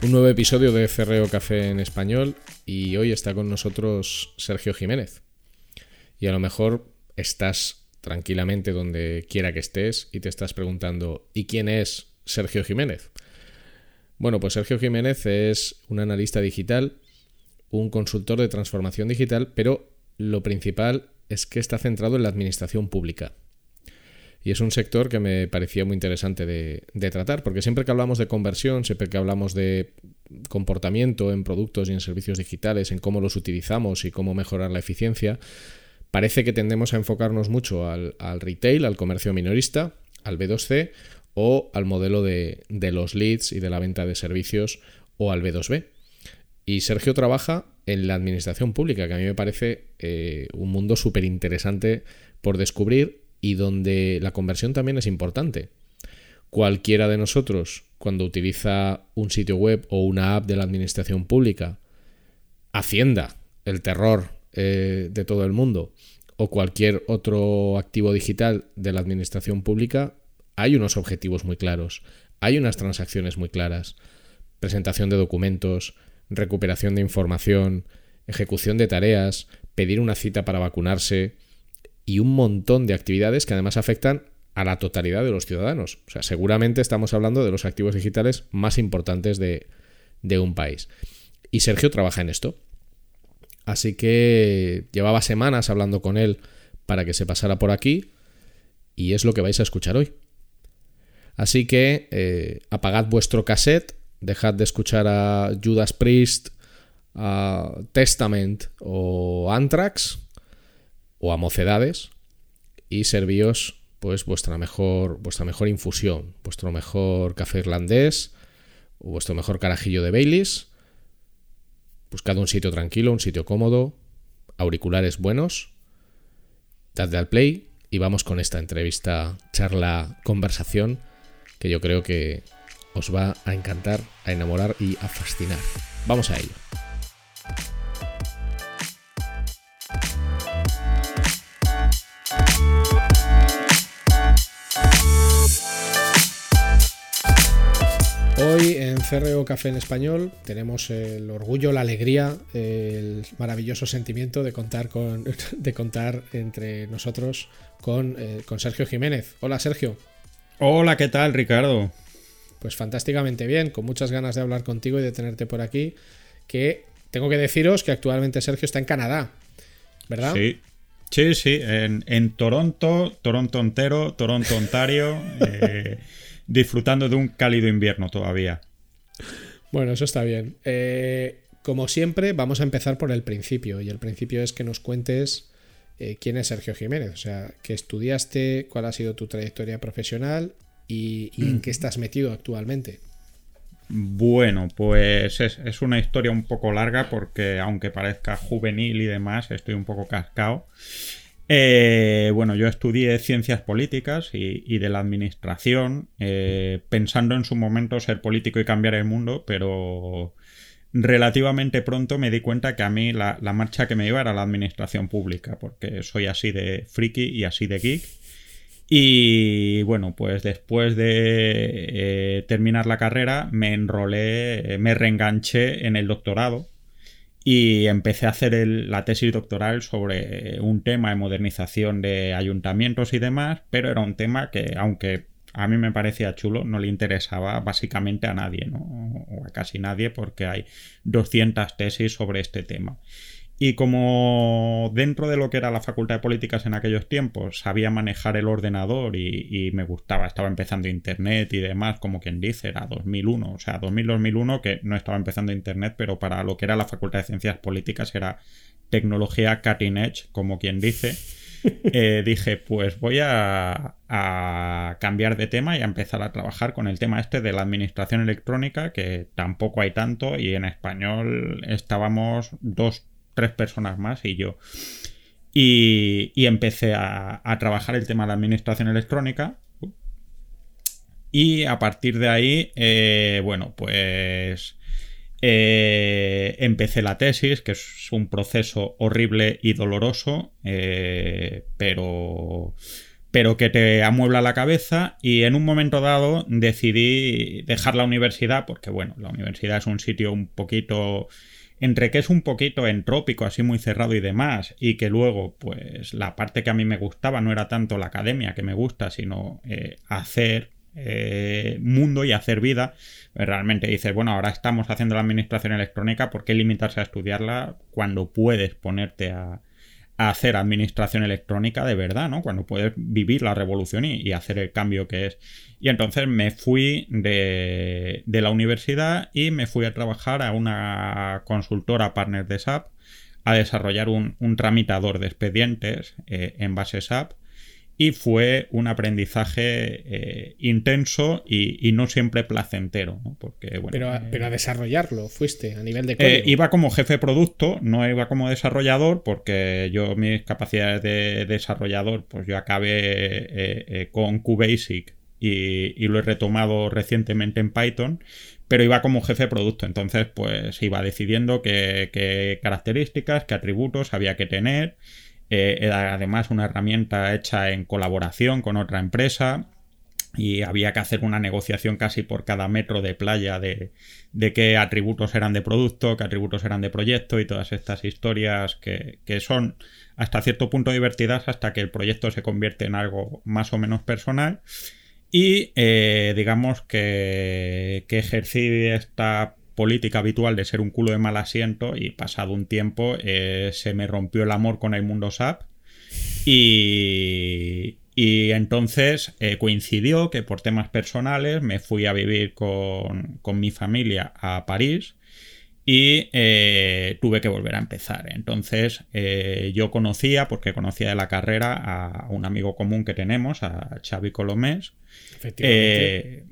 Un nuevo episodio de Cerreo Café en español y hoy está con nosotros Sergio Jiménez. Y a lo mejor estás tranquilamente donde quiera que estés y te estás preguntando ¿y quién es Sergio Jiménez? Bueno, pues Sergio Jiménez es un analista digital, un consultor de transformación digital, pero lo principal es que está centrado en la administración pública. Y es un sector que me parecía muy interesante de, tratar, porque siempre que hablamos de conversión, siempre que hablamos de comportamiento en productos y en servicios digitales, en cómo los utilizamos y cómo mejorar la eficiencia, parece que tendemos a enfocarnos mucho al, retail, al comercio minorista, al B2C o al modelo de, los leads y de la venta de servicios o al B2B. Y Sergio trabaja en la administración pública, que a mí me parece eh, un mundo súper interesante por descubrir y donde la conversión también es importante. Cualquiera de nosotros, cuando utiliza un sitio web o una app de la administración pública, Hacienda, el terror eh, de todo el mundo, o cualquier otro activo digital de la administración pública, hay unos objetivos muy claros, hay unas transacciones muy claras, presentación de documentos, recuperación de información, ejecución de tareas, pedir una cita para vacunarse, y un montón de actividades que además afectan a la totalidad de los ciudadanos. O sea, seguramente estamos hablando de los activos digitales más importantes de, un país. Y Sergio trabaja en esto. Así que llevaba semanas hablando con él para que se pasara por aquí y es lo que vais a escuchar hoy. Así que eh, apagad vuestro cassette, dejad de escuchar a Judas Priest, a Testament o Anthrax o a mocedades y servíos pues vuestra mejor, vuestra mejor infusión, vuestro mejor café irlandés o vuestro mejor carajillo de Baileys. Buscad un sitio tranquilo, un sitio cómodo, auriculares buenos, dadle al play y vamos con esta entrevista, charla, conversación que yo creo que os va a encantar, a enamorar y a fascinar. Vamos a ello. Hoy en CRO Café en Español tenemos el orgullo, la alegría, el maravilloso sentimiento de contar con de contar entre nosotros con, eh, con Sergio Jiménez. Hola Sergio. Hola, ¿qué tal Ricardo? Pues fantásticamente bien, con muchas ganas de hablar contigo y de tenerte por aquí. Que tengo que deciros que actualmente Sergio está en Canadá, ¿verdad? Sí, sí, sí, en, Toronto, Toronto entero, Toronto, Ontario. Eh, disfrutando de un cálido invierno todavía. Bueno, eso está bien. Eh, como siempre, vamos a empezar por el principio. Y el principio es que nos cuentes eh, quién es Sergio Jiménez. O sea, qué estudiaste, cuál ha sido tu trayectoria profesional y, en mm. qué estás metido actualmente. Bueno, pues es, una historia un poco larga porque aunque parezca juvenil y demás, estoy un poco cascado. Eh, bueno, yo estudié ciencias políticas y, de la administración, eh, pensando en su momento ser político y cambiar el mundo, pero relativamente pronto me di cuenta que a mí la, marcha que me iba era la administración pública, porque soy así de friki y así de geek. Y bueno, pues después de eh, terminar la carrera me enrolé, me reenganché en el doctorado y empecé a hacer la tesis doctoral sobre un tema de modernización de ayuntamientos y demás, pero era un tema que, aunque a mí me parecía chulo, no le interesaba básicamente a nadie, o a casi nadie, porque hay 200 tesis sobre este tema. Y como dentro de lo que era la Facultad de Políticas en aquellos tiempos sabía manejar el ordenador y, me gustaba, estaba empezando Internet y demás, como quien dice, era 2001, o sea, 2000-2001 que no estaba empezando Internet, pero para lo que era la Facultad de Ciencias Políticas era tecnología cutting edge, como quien dice. Eh, dije, pues voy a, a, cambiar de tema y a empezar a trabajar con el tema este de la administración electrónica, que tampoco hay tanto, y en español estábamos dos tres personas más y yo. Y, empecé a, trabajar el tema de la administración electrónica. Y a partir de ahí, eh, bueno, pues eh, empecé la tesis, que es un proceso horrible y doloroso, eh, pero, pero que te amuebla la cabeza. Y en un momento dado decidí dejar la universidad, porque bueno, la universidad es un sitio un poquito entre que es un poquito entrópico, así muy cerrado y demás, y que luego, pues la parte que a mí me gustaba no era tanto la academia que me gusta, sino eh, hacer eh, mundo y hacer vida, pues realmente dices, bueno, ahora estamos haciendo la administración electrónica, ¿por qué limitarse a estudiarla cuando puedes ponerte a, hacer administración electrónica de verdad, ¿no? Cuando puedes vivir la revolución y, hacer el cambio que es. Y entonces me fui de, la universidad y me fui a trabajar a una consultora partner de SAP a desarrollar un, tramitador de expedientes eh, en base SAP y fue un aprendizaje eh, intenso y, no siempre placentero. Porque, pero, a, eh, pero, a, desarrollarlo fuiste a nivel de eh, iba como jefe de producto, no iba como desarrollador, porque yo mis capacidades de desarrollador, pues yo acabé con QBasic y, lo he retomado recientemente en Python, pero iba como jefe de producto. Entonces, pues iba decidiendo qué características, qué atributos había que tener eh, era además una herramienta hecha en colaboración con otra empresa y había que hacer una negociación casi por cada metro de playa de, qué atributos eran de producto, qué atributos eran de proyecto y todas estas historias que, son hasta cierto punto divertidas hasta que el proyecto se convierte en algo más o menos personal. Y eh, digamos que, que ejercí esta política habitual de ser un culo de mal asiento y pasado un tiempo eh, se me rompió el amor con el mundo SAP y, y entonces eh, coincidió que por temas personales me fui a vivir con, mi familia a París y tuve que volver a empezar. Entonces yo conocía, porque conocía de la carrera, a un amigo común que tenemos, a Xavi Colomés. Efectivamente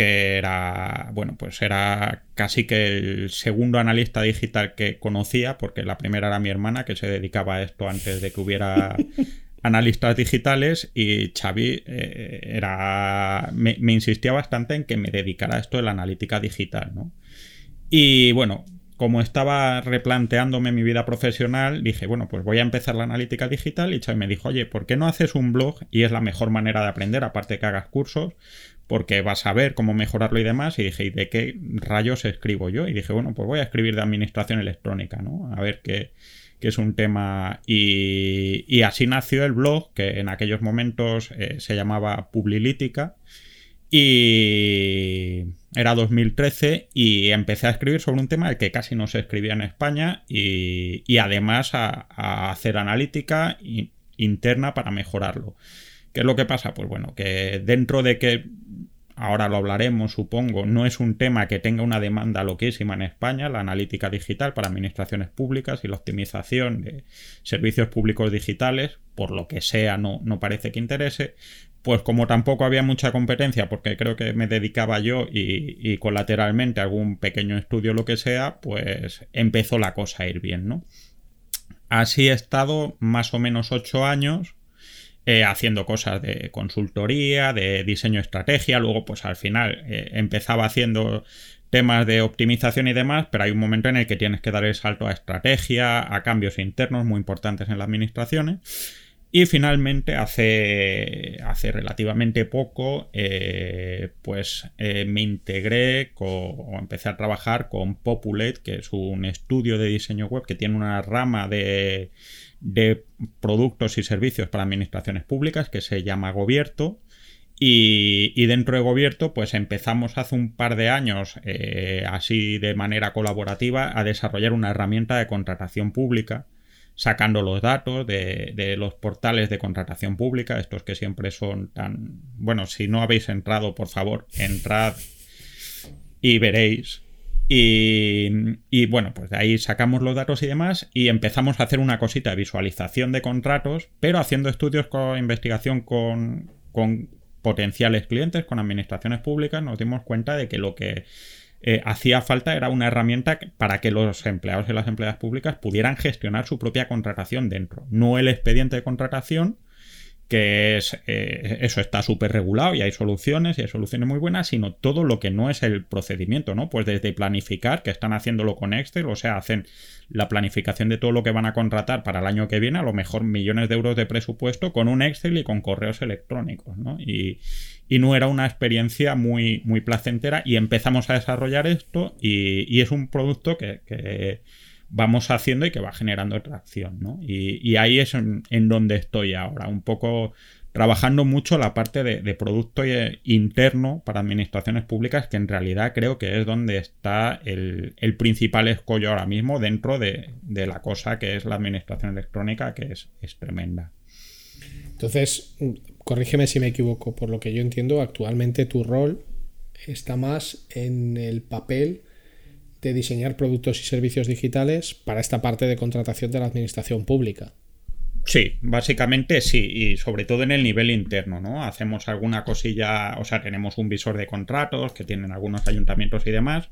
que era, bueno, pues era casi que el segundo analista digital que conocía, porque la primera era mi hermana, que se dedicaba a esto antes de que hubiera analistas digitales, y Xavi eh, era, me, insistía bastante en que me dedicara a esto de la analítica digital, ¿no? Y bueno, como estaba replanteándome mi vida profesional, dije, bueno, pues voy a empezar la analítica digital y Xavi me dijo, oye, ¿por qué no haces un blog? Y es la mejor manera de aprender, aparte que hagas cursos, porque vas a ver cómo mejorarlo y demás. Y dije, ¿y de qué rayos escribo yo? Y dije, bueno, pues voy a escribir de administración electrónica, ¿no? A ver qué, es un tema. Y, así nació el blog, que en aquellos momentos eh, se llamaba Publilítica. Y era 2013 y empecé a escribir sobre un tema que casi no se escribía en España y, además a, a, hacer analítica interna para mejorarlo. ¿Qué es lo que pasa? Pues bueno, que dentro de que ahora lo hablaremos, supongo, no es un tema que tenga una demanda loquísima en España, la analítica digital para administraciones públicas y la optimización de servicios públicos digitales, por lo que sea, no, no parece que interese. Pues como tampoco había mucha competencia, porque creo que me dedicaba yo y, y colateralmente algún pequeño estudio, lo que sea, pues empezó la cosa a ir bien, ¿no? Así he estado más o menos ocho años eh, haciendo cosas de consultoría, de diseño estrategia, luego pues al final eh, empezaba haciendo temas de optimización y demás, pero hay un momento en el que tienes que dar el salto a estrategia, a cambios internos muy importantes en las administraciones. Y finalmente, hace, hace relativamente poco, eh, pues me integré o empecé a trabajar con Populate, que es un estudio de diseño web que tiene una rama de, de productos y servicios para administraciones públicas que se llama Gobierto. Y, dentro de Gobierto, pues empezamos hace un par de años, eh, así de manera colaborativa, a desarrollar una herramienta de contratación pública, sacando los datos de, los portales de contratación pública, estos que siempre son tan... Bueno, si no habéis entrado, por favor, entrad y veréis. Y, bueno, pues de ahí sacamos los datos y demás y empezamos a hacer una cosita de visualización de contratos, pero haciendo estudios con investigación con, con potenciales clientes, con administraciones públicas, nos dimos cuenta de que lo que eh, hacía falta era una herramienta para que los empleados y las empleadas públicas pudieran gestionar su propia contratación dentro. No el expediente de contratación, que es eh, eso está súper regulado y hay soluciones y hay soluciones muy buenas, sino todo lo que no es el procedimiento, ¿no? Pues desde planificar, que están haciéndolo con Excel, o sea, hacen la planificación de todo lo que van a contratar para el año que viene, a lo mejor millones de euros de presupuesto con un Excel y con correos electrónicos, ¿no? Y, no era una experiencia muy, muy placentera y empezamos a desarrollar esto y, es un producto que vamos haciendo y que va generando tracción, ¿no? Y, ahí es en, donde estoy ahora, un poco trabajando mucho la parte de, producto interno para administraciones públicas, que en realidad creo que es donde está el, principal escollo ahora mismo dentro de, la cosa que es la administración electrónica, que es tremenda. Entonces, corrígeme si me equivoco, por lo que yo entiendo, actualmente tu rol está más en el papel de diseñar productos y servicios digitales para esta parte de contratación de la administración pública. Sí, básicamente sí, y sobre todo en el nivel interno, ¿no? Hacemos alguna cosilla, o sea, tenemos un visor de contratos que tienen algunos ayuntamientos y demás,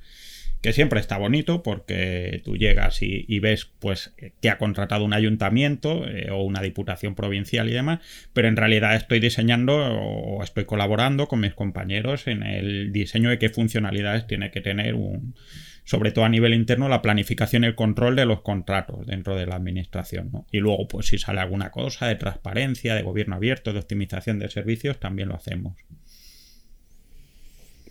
que siempre está bonito porque tú llegas y, ves pues que ha contratado un ayuntamiento eh, o una diputación provincial y demás, pero en realidad estoy diseñando o estoy colaborando con mis compañeros en el diseño de qué funcionalidades tiene que tener un, sobre todo a nivel interno, la planificación y el control de los contratos dentro de la administración. ¿no? Y luego, pues si sale alguna cosa de transparencia, de gobierno abierto, de optimización de servicios, también lo hacemos.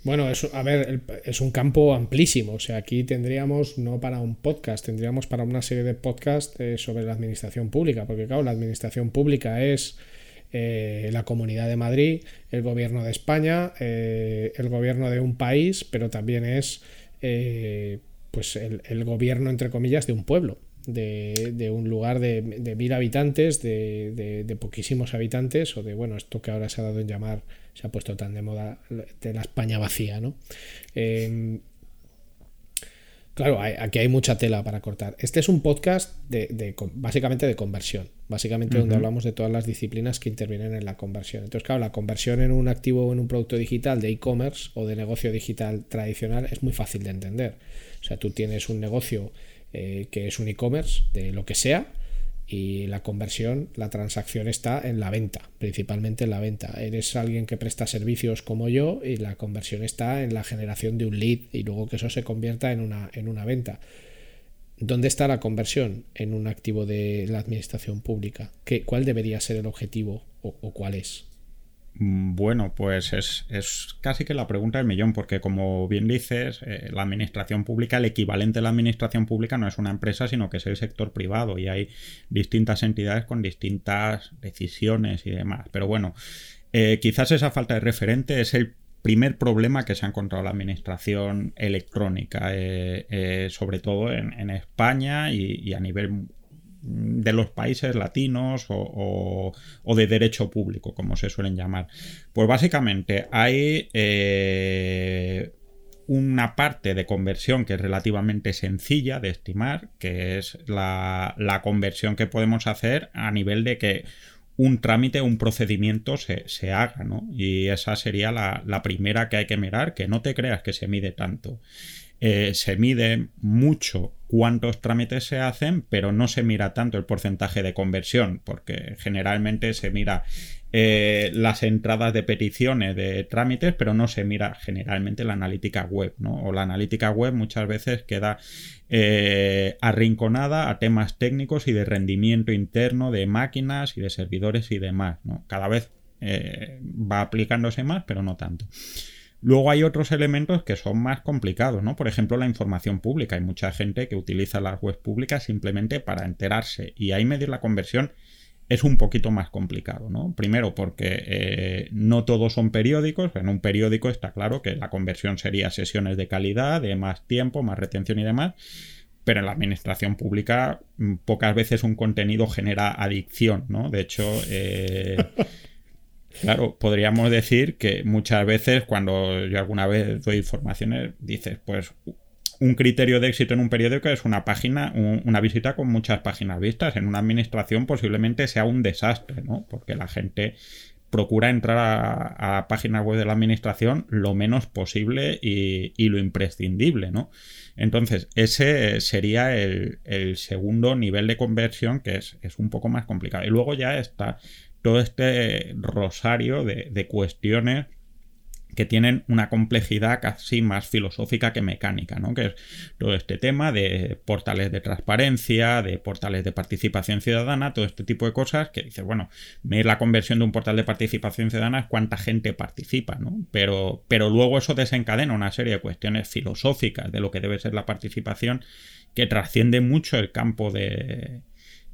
Bueno, eso, a ver, es un campo amplísimo. O sea, aquí tendríamos, no para un podcast, tendríamos para una serie de podcasts eh, sobre la administración pública. Porque, claro, la administración pública es eh, la Comunidad de Madrid, el gobierno de España, eh, el gobierno de un país, pero también es eh, pues el, gobierno, entre comillas, de un pueblo, de, un lugar de, mil habitantes, de, poquísimos habitantes, o de, bueno, esto que ahora se ha dado en llamar, se ha puesto tan de moda, de la España vacía, ¿no? Em, claro, aquí hay mucha tela para cortar. Este es un podcast de, básicamente de conversión, básicamente donde hablamos de todas las disciplinas que intervienen en la conversión. Entonces, claro, la conversión en un activo o en un producto digital de e-commerce o de negocio digital tradicional es muy fácil de entender. O sea, tú tienes un negocio eh, que es un e-commerce de lo que sea y la conversión, la transacción está en la venta, principalmente en la venta. Eres alguien que presta servicios como yo y la conversión está en la generación de un lead y luego que eso se convierta en una, en una venta. ¿Dónde está la conversión en un activo de la administración pública? ¿Qué, ¿Cuál debería ser el objetivo o, cuál es? Mm, bueno, pues es, casi que la pregunta del millón, porque como bien dices, eh, la administración pública, el equivalente a la administración pública no es una empresa, sino que es el sector privado y hay distintas entidades con distintas decisiones y demás. Pero bueno, eh, quizás esa falta de referente es el primer problema que se ha encontrado la administración electrónica, eh, sobre todo en, España y, a nivel de los países latinos o, de derecho público, como se suelen llamar. Pues básicamente hay eh, una parte de conversión que es relativamente sencilla de estimar, que es la, conversión que podemos hacer a nivel de que un trámite, un procedimiento se, haga, ¿no? Y esa sería la, la, primera que hay que mirar, que no te creas que se mide tanto. Eh, se mide mucho cuántos trámites se hacen, pero no se mira tanto el porcentaje de conversión, porque generalmente se mira eh, las entradas de peticiones de trámites, pero no se mira generalmente la analítica web, ¿no? O la analítica web muchas veces queda eh, arrinconada a temas técnicos y de rendimiento interno de máquinas y de servidores y demás. Cada vez va aplicándose más, pero no tanto. Luego hay otros elementos que son más complicados, ¿no? Por ejemplo, la información pública. Hay mucha gente que utiliza las webs públicas simplemente para enterarse y ahí medir la conversión es un poquito más complicado, ¿no? Primero porque eh, no todos son periódicos. En un periódico está claro que la conversión sería sesiones de calidad, de más tiempo, más retención y demás. Pero en la administración pública mm, pocas veces un contenido genera adicción, ¿no? De hecho, eh, Claro, podríamos decir que muchas veces cuando yo alguna vez doy informaciones, dices, pues un criterio de éxito en un periódico es una página, una visita con muchas páginas vistas. En una administración posiblemente sea un desastre, ¿no? Porque la gente procura entrar a, páginas web de la administración lo menos posible y, lo imprescindible, ¿no? Entonces, ese sería el, segundo nivel de conversión que es, es, un poco más complicado. Y luego ya está todo este rosario de, cuestiones que tienen una complejidad casi más filosófica que mecánica, ¿no? Que es todo este tema de portales de transparencia, de portales de participación ciudadana, todo este tipo de cosas que dices, bueno, medir la conversión de un portal de participación ciudadana es cuánta gente participa, ¿no? Pero, pero luego eso desencadena una serie de cuestiones filosóficas de lo que debe ser la participación que trasciende mucho el campo de,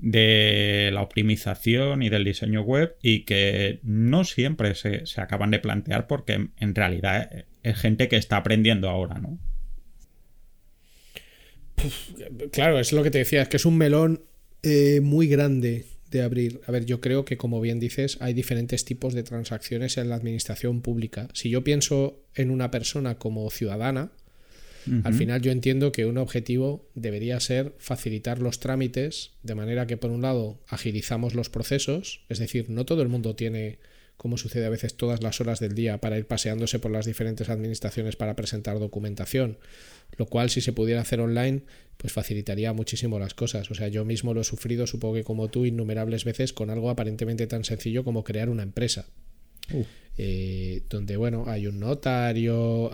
de la optimización y del diseño web y que no siempre se, acaban de plantear porque en realidad es gente que está aprendiendo ahora, ¿no? Claro, es lo que te decía, es que es un melón eh, muy grande de abrir. A ver, yo creo que como bien dices, hay diferentes tipos de transacciones en la administración pública. Si yo pienso en una persona como ciudadana, al final yo entiendo que un objetivo debería ser facilitar los trámites de manera que por un lado agilizamos los procesos, es decir, no todo el mundo tiene como sucede a veces todas las horas del día para ir paseándose por las diferentes administraciones para presentar documentación, lo cual si se pudiera hacer online pues facilitaría muchísimo las cosas. O sea, yo mismo lo he sufrido, supongo que como tú, innumerables veces con algo aparentemente tan sencillo como crear una empresa. Eh, donde bueno hay un notario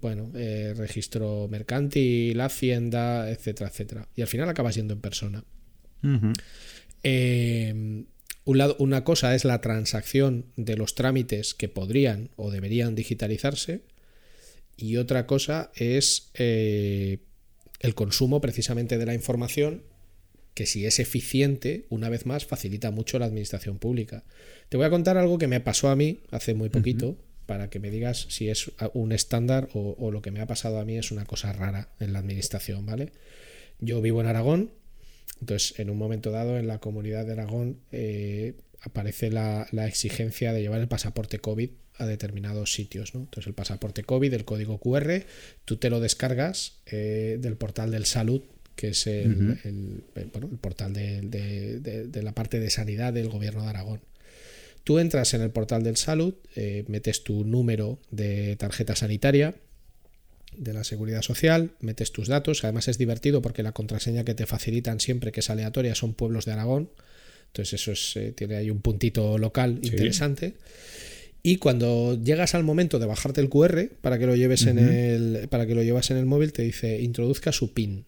bueno eh, registro mercantil hacienda etcétera etcétera. Y al final acaba siendo en persona. Em, un lado, una cosa es la transacción de los trámites que podrían o deberían digitalizarse y otra cosa es eh, el consumo precisamente de la información que si es eficiente, una vez más, facilita mucho la administración pública. Te voy a contar algo que me pasó a mí hace muy poquito, para que me digas si es un estándar o, lo que me ha pasado a mí es una cosa rara en la administración, ¿vale? Yo vivo en Aragón, entonces en un momento dado en la comunidad de Aragón eh, aparece la, exigencia de llevar el pasaporte COVID a determinados sitios, ¿no? Entonces el pasaporte COVID, el código QR, tú te lo descargas eh, del portal del salud que es el, portal de, la parte de sanidad del gobierno de Aragón. Tú entras en el portal del salud, eh, metes tu número de tarjeta sanitaria de la seguridad social, metes tus datos, además es divertido porque la contraseña que te facilitan siempre, que es aleatoria, son pueblos de Aragón, entonces eso es, eh, tiene ahí un puntito local interesante. Y cuando llegas al momento de bajarte el QR para que lo lleves en el para que lo llevas en el móvil te dice introduzca su PIN.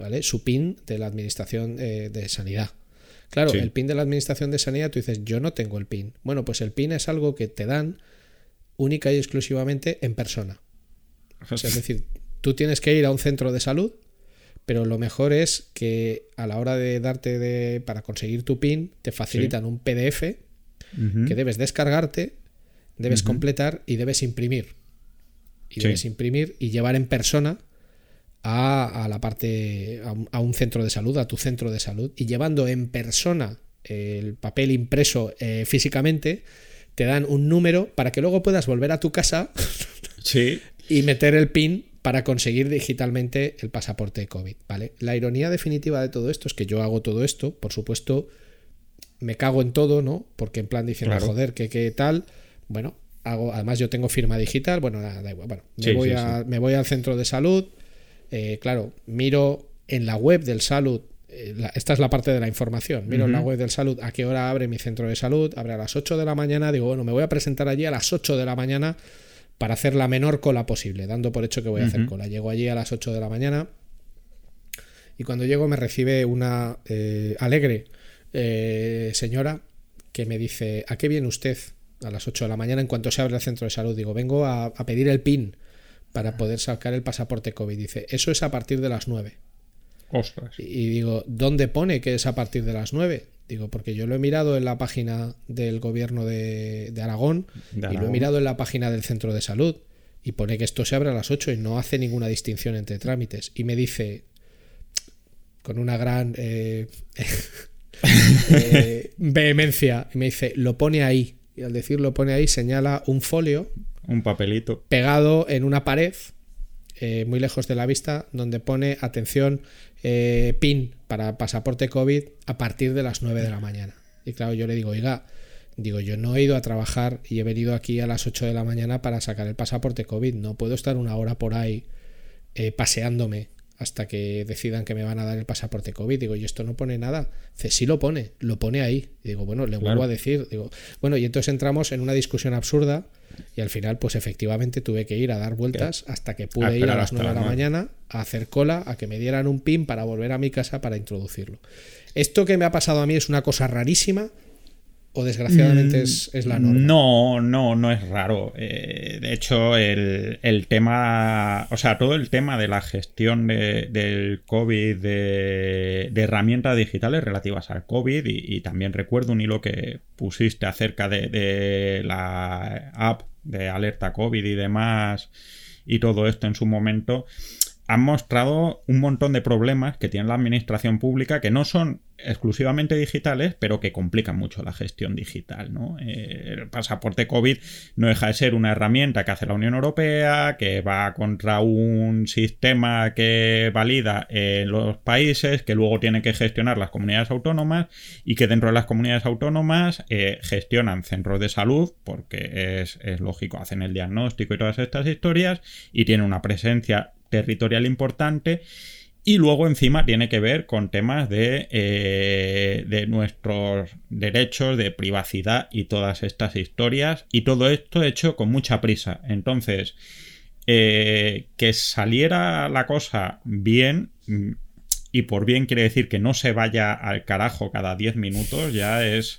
¿Vale? Su PIN de la Administración eh, de Sanidad. Claro, el PIN de la Administración de Sanidad, tú dices, yo no tengo el PIN. Bueno, pues el PIN es algo que te dan única y exclusivamente en persona. es decir, tú tienes que ir a un centro de salud, pero lo mejor es que a la hora de darte de, para conseguir tu PIN, te facilitan un PDF que debes descargarte, debes completar y debes imprimir. Y debes imprimir y llevar en persona a, la parte, a un, centro de salud, a tu centro de salud, y llevando en persona el papel impreso eh, físicamente, te dan un número para que luego puedas volver a tu casa sí. y meter el PIN para conseguir digitalmente el pasaporte de COVID, ¿vale? La ironía definitiva de todo esto es que yo hago todo esto, por supuesto, me cago en todo, ¿no? Porque en plan diciendo, joder, que qué tal, bueno, hago, además yo tengo firma digital, bueno, da igual, bueno, me, voy, me voy al centro de salud, eh, claro, miro en la web del salud, eh, esta es la parte de la información, miro en la web del salud a qué hora abre mi centro de salud, abre a las 8 de la mañana, digo, bueno, me voy a presentar allí a las 8 de la mañana para hacer la menor cola posible, dando por hecho que voy a hacer cola. Llego allí a las 8 de la mañana y cuando llego me recibe una eh, alegre señora que me dice, ¿a qué viene usted? A las 8 de la mañana, en cuanto se abre el centro de salud, digo, vengo a pedir el PIN para poder sacar el pasaporte COVID. Dice, eso es a partir de las 9. Ostras. Y digo, ¿dónde pone que es a partir de las 9? Digo, porque yo lo he mirado en la página del gobierno de, Aragón, y lo he mirado en la página del centro de salud y pone que esto se abre a las 8 y no hace ninguna distinción entre trámites. Y me dice, con una gran eh, eh, vehemencia, y me dice, lo pone ahí. Y al decir lo pone ahí, señala un folio un papelito. Pegado en una pared, eh, muy lejos de la vista, donde pone atención, eh, PIN para pasaporte COVID a partir de las 9 de la mañana. Y claro, yo le digo, oiga, digo, yo no he ido a trabajar y he venido aquí a las 8 de la mañana para sacar el pasaporte COVID. No puedo estar una hora por ahí eh, paseándome hasta que decidan que me van a dar el pasaporte COVID. Digo, y esto no pone nada. Dice, sí lo pone, lo pone ahí. digo, bueno, le vuelvo a decir. Digo, bueno, y entonces entramos en una discusión absurda y al final, pues efectivamente tuve que ir a dar vueltas hasta que pude ir a las 9 de la mañana a hacer cola, a que me dieran un pin para volver a mi casa para introducirlo. Esto que me ha pasado a mí es una cosa rarísima, ¿O desgraciadamente mm, es, la norma? No, no, no es raro. Eh, de hecho, el, tema, o sea, todo el tema de la gestión del COVID, de, herramientas digitales relativas al COVID, y, también recuerdo un hilo que pusiste acerca de, de la app de alerta COVID y demás, y todo esto en su momento, han mostrado un montón de problemas que tiene la administración pública que no son exclusivamente digitales, pero que complican mucho la gestión digital. Eh, el pasaporte COVID no deja de ser una herramienta que hace la Unión Europea, que va contra un sistema que valida en los países, que luego tiene que gestionar las comunidades autónomas y que dentro de las comunidades autónomas eh, gestionan centros de salud, porque es, es lógico, hacen el diagnóstico y todas estas historias, y tiene una presencia territorial importante. Y luego encima tiene que ver con temas de, eh, de, nuestros derechos, de privacidad y todas estas historias. Y todo esto hecho con mucha prisa. Entonces, eh, que saliera la cosa bien, mm, y por bien quiere decir que no se vaya al carajo cada 10 minutos, ya es,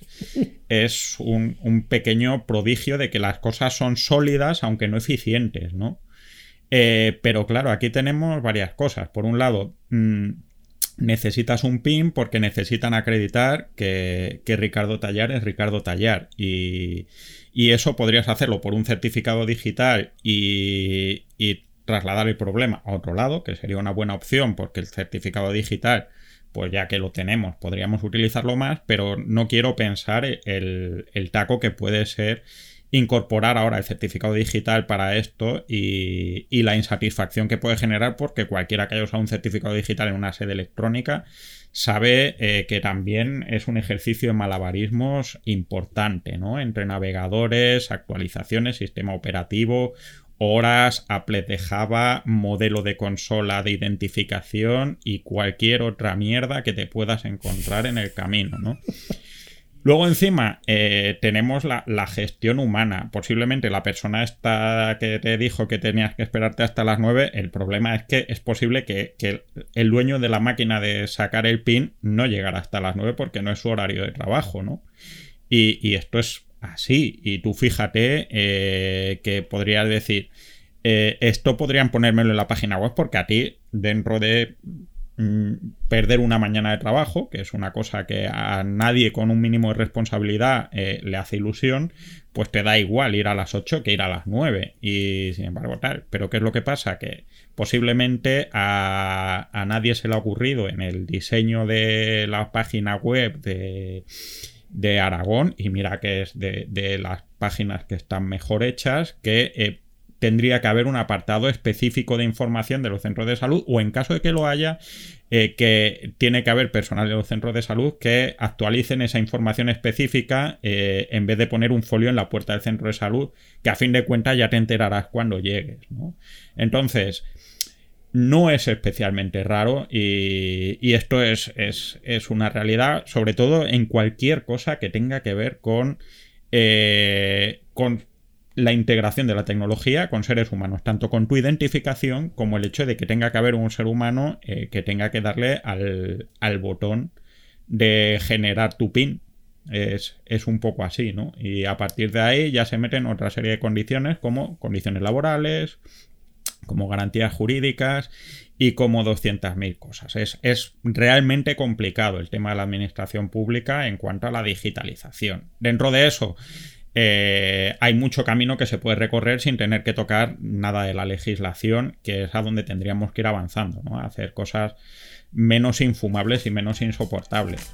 es un, un pequeño prodigio de que las cosas son sólidas, aunque no eficientes, ¿no? Eh, pero claro, aquí tenemos varias cosas. Por un lado, mm, necesitas un PIN porque necesitan acreditar que, Ricardo Tallar es Ricardo Tallar. Y, eso podrías hacerlo por un certificado digital y, trasladar el problema a otro lado, que sería una buena opción porque el certificado digital pues ya que lo tenemos, podríamos utilizarlo más, pero no quiero pensar el, el taco que puede ser incorporar ahora el certificado digital para esto y, la insatisfacción que puede generar porque cualquiera que haya usado un certificado digital en una sede electrónica sabe eh, que también es un ejercicio de malabarismos importante, ¿no? Entre navegadores, actualizaciones, sistema operativo, horas, Apple de Java, modelo de consola de identificación y cualquier otra mierda que te puedas encontrar en el camino, ¿no? Luego encima eh, tenemos la, gestión humana. Posiblemente la persona esta que te dijo que tenías que esperarte hasta las 9, el problema es que es posible que, el dueño de la máquina de sacar el pin no llegara hasta las 9 porque no es su horario de trabajo, ¿no? Y, esto es así. Y tú fíjate eh, que podrías decir, eh, esto podrían ponérmelo en la página web porque a ti dentro de perder una mañana de trabajo, que es una cosa que a nadie con un mínimo de responsabilidad eh, le hace ilusión, pues te da igual ir a las 8 que ir a las 9. Y sin embargo, tal. Pero ¿qué es lo que pasa? Que posiblemente a, nadie se le ha ocurrido en el diseño de la página web de, de Aragón, y mira que es de, las páginas que están mejor hechas, que eh, tendría que haber un apartado específico de información de los centros de salud o en caso de que lo haya, eh, que tiene que haber personal de los centros de salud que actualicen esa información específica eh, en vez de poner un folio en la puerta del centro de salud, que a fin de cuentas ya te enterarás cuando llegues. Entonces, no es especialmente raro y, esto es, es, una realidad, sobre todo en cualquier cosa que tenga que ver con, eh, con la integración de la tecnología con seres humanos, tanto con tu identificación como el hecho de que tenga que haber un ser humano eh, que tenga que darle al, botón de generar tu PIN. Es, es, un poco así, ¿no? Y a partir de ahí ya se meten otra serie de condiciones como condiciones laborales, como garantías jurídicas y como 200.000 cosas. Es, es, realmente complicado el tema de la administración pública en cuanto a la digitalización. Dentro de eso, eh, hay mucho camino que se puede recorrer sin tener que tocar nada de la legislación, que es a donde tendríamos que ir avanzando, ¿no? hacer cosas menos infumables y menos insoportables.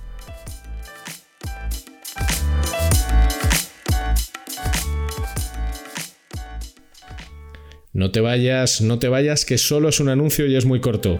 No te vayas, no te vayas, que solo es un anuncio y es muy corto.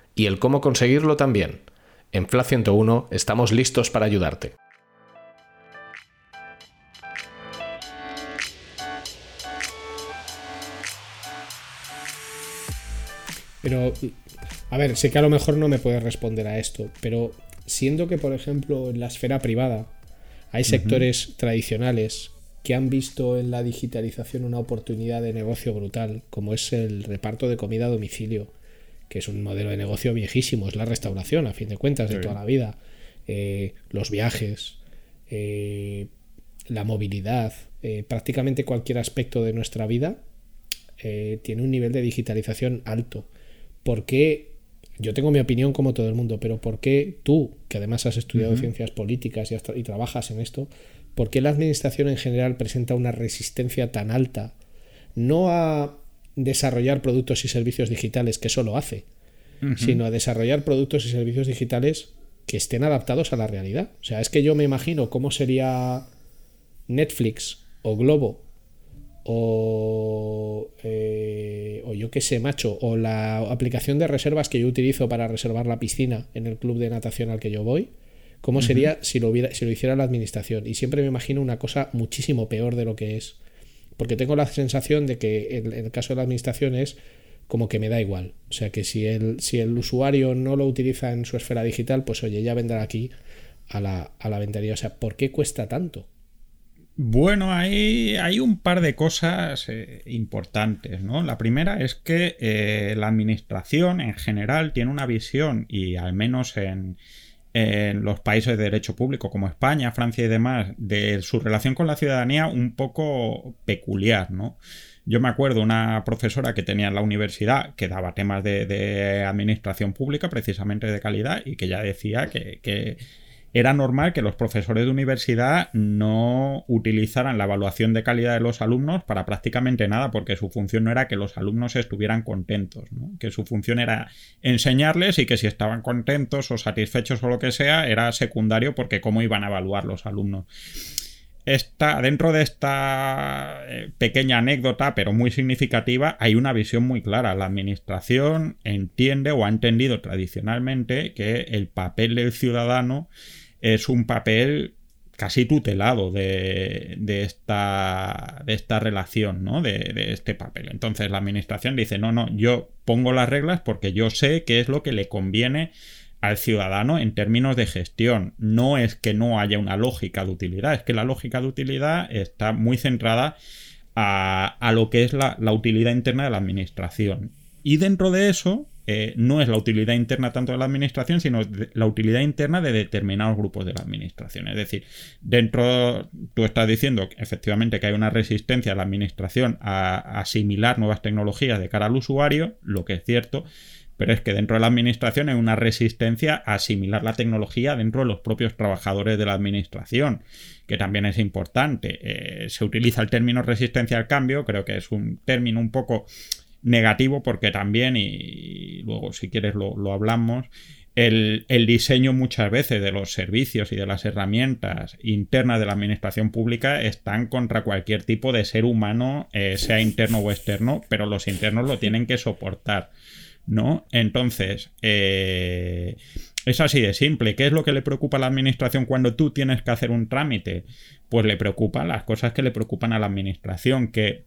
y el cómo conseguirlo también. En FLA 101 estamos listos para ayudarte. Pero, a ver, sé que a lo mejor no me puedes responder a esto, pero siendo que, por ejemplo, en la esfera privada hay sectores tradicionales que han visto en la digitalización una oportunidad de negocio brutal, como es el reparto de comida a domicilio, que es un modelo de negocio viejísimo, es la restauración, a fin de cuentas, de toda la vida. Eh, los viajes, eh, la movilidad, eh, prácticamente cualquier aspecto de nuestra vida tiene un nivel de digitalización alto. ¿Por qué? Yo tengo mi opinión como todo el mundo, pero ¿por qué tú, que además has estudiado ciencias políticas y, y trabajas en esto, ¿por qué la administración en general presenta una resistencia tan alta? No a desarrollar productos y servicios digitales, que eso lo hace, sino a desarrollar productos y servicios digitales que estén adaptados a la realidad. O sea, es que yo me imagino cómo sería Netflix o Globo o, eh, o yo qué sé, macho, o la aplicación de reservas que yo utilizo para reservar la piscina en el club de natación al que yo voy, cómo sería si lo, hubiera, si lo hiciera la administración. Y siempre me imagino una cosa muchísimo peor de lo que es. Porque tengo la sensación de que en, el caso de la administración es como que me da igual. O sea que si el, si el usuario no lo utiliza en su esfera digital, pues oye, ya vendrá aquí a la, a la vendería. O sea, ¿por qué cuesta tanto? Bueno, hay, hay un par de cosas eh, importantes, ¿no? La primera es que eh, la administración en general tiene una visión, y al menos en, en los países de derecho público como España, Francia y demás, de su relación con la ciudadanía un poco peculiar, ¿no? Yo me acuerdo una profesora que tenía en la universidad que daba temas de, administración pública, precisamente de calidad, y que ya decía que era normal que los profesores de universidad no utilizaran la evaluación de calidad de los alumnos para prácticamente nada, porque su función no era que los alumnos estuvieran contentos, que su función era enseñarles y que si estaban contentos o satisfechos o lo que sea, era secundario porque cómo iban a evaluar los alumnos. Esta, dentro de esta eh, pequeña anécdota, pero muy significativa, hay una visión muy clara. La administración entiende o ha entendido tradicionalmente que el papel del ciudadano es un papel casi tutelado de, esta, de esta relación, ¿no? De, de, este papel. Entonces la administración dice, no, no, yo pongo las reglas porque yo sé qué es lo que le conviene al ciudadano en términos de gestión. No es que no haya una lógica de utilidad, es que la lógica de utilidad está muy centrada a, lo que es la, utilidad interna de la administración. Y dentro de eso, eh, no es la utilidad interna tanto de la administración, sino la utilidad interna de determinados grupos de la administración. Es decir, dentro, tú estás diciendo efectivamente que hay una resistencia a la administración a asimilar nuevas tecnologías de cara al usuario, lo que es cierto, pero es que dentro de la administración hay una resistencia a asimilar la tecnología dentro de los propios trabajadores de la administración, que también es importante. Eh, se utiliza el término resistencia al cambio, creo que es un término un poco negativo porque también, y luego si quieres lo, hablamos, el, diseño muchas veces de los servicios y de las herramientas internas de la administración pública están contra cualquier tipo de ser humano, eh, sea interno o externo, pero los internos lo tienen que soportar. ¿no? Entonces, eh, es así de simple. ¿Qué es lo que le preocupa a la administración cuando tú tienes que hacer un trámite? Pues le preocupan las cosas que le preocupan a la administración, que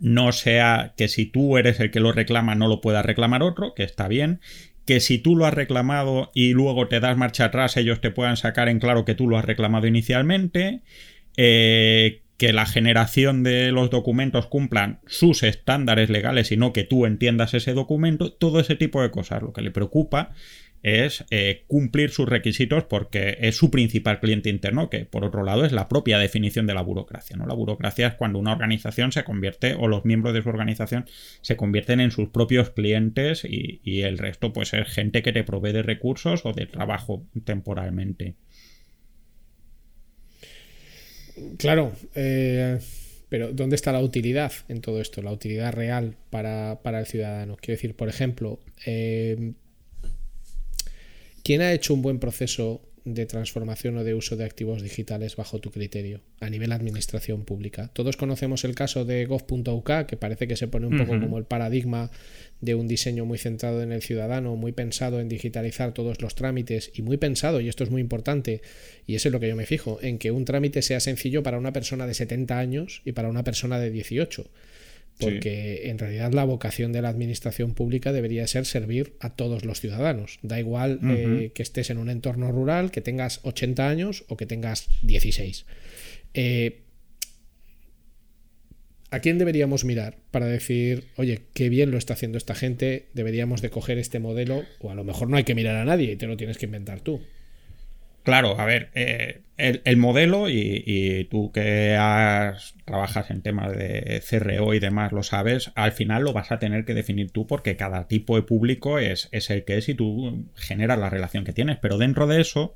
no sea que si tú eres el que lo reclama no lo pueda reclamar otro, que está bien, que si tú lo has reclamado y luego te das marcha atrás ellos te puedan sacar en claro que tú lo has reclamado inicialmente, eh, que la generación de los documentos cumplan sus estándares legales y no que tú entiendas ese documento, todo ese tipo de cosas. Lo que le preocupa es eh, cumplir sus requisitos porque es su principal cliente interno, que por otro lado es la propia definición de la burocracia. ¿no? La burocracia es cuando una organización se convierte o los miembros de su organización se convierten en sus propios clientes y, y el resto pues es gente que te provee de recursos o de trabajo temporalmente. Claro, eh, pero ¿dónde está la utilidad en todo esto? La utilidad real para, el ciudadano. Quiero decir, por ejemplo, eh, ¿quién ha hecho un buen proceso de transformación o de uso de activos digitales bajo tu criterio a nivel administración pública. Todos conocemos el caso de gov.uk, que parece que se pone un poco como el paradigma de un diseño muy centrado en el ciudadano, muy pensado en digitalizar todos los trámites y muy pensado, y esto es muy importante, y eso es lo que yo me fijo, en que un trámite sea sencillo para una persona de 70 años y para una persona de 18 porque en realidad la vocación de la administración pública debería ser servir a todos los ciudadanos. Da igual eh, que estés en un entorno rural, que tengas 80 años o que tengas 16. Eh, ¿A quién deberíamos mirar para decir, oye, qué bien lo está haciendo esta gente, deberíamos de coger este modelo, o a lo mejor no hay que mirar a nadie y te lo tienes que inventar tú? Claro, a ver, eh, el, modelo, y, tú que trabajas en temas de CRO y demás lo sabes, al final lo vas a tener que definir tú porque cada tipo de público es, el que es y tú generas la relación que tienes. Pero dentro de eso,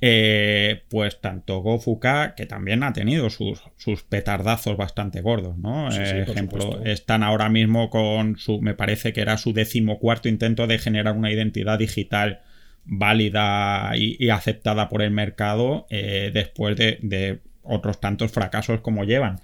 eh, pues tanto GoFuka, que también ha tenido sus, petardazos bastante gordos, ¿no? Ejemplo, están ahora mismo con su, me parece que era su decimocuarto intento de generar una identidad digital válida y, aceptada por el mercado eh, después de, otros tantos fracasos como llevan.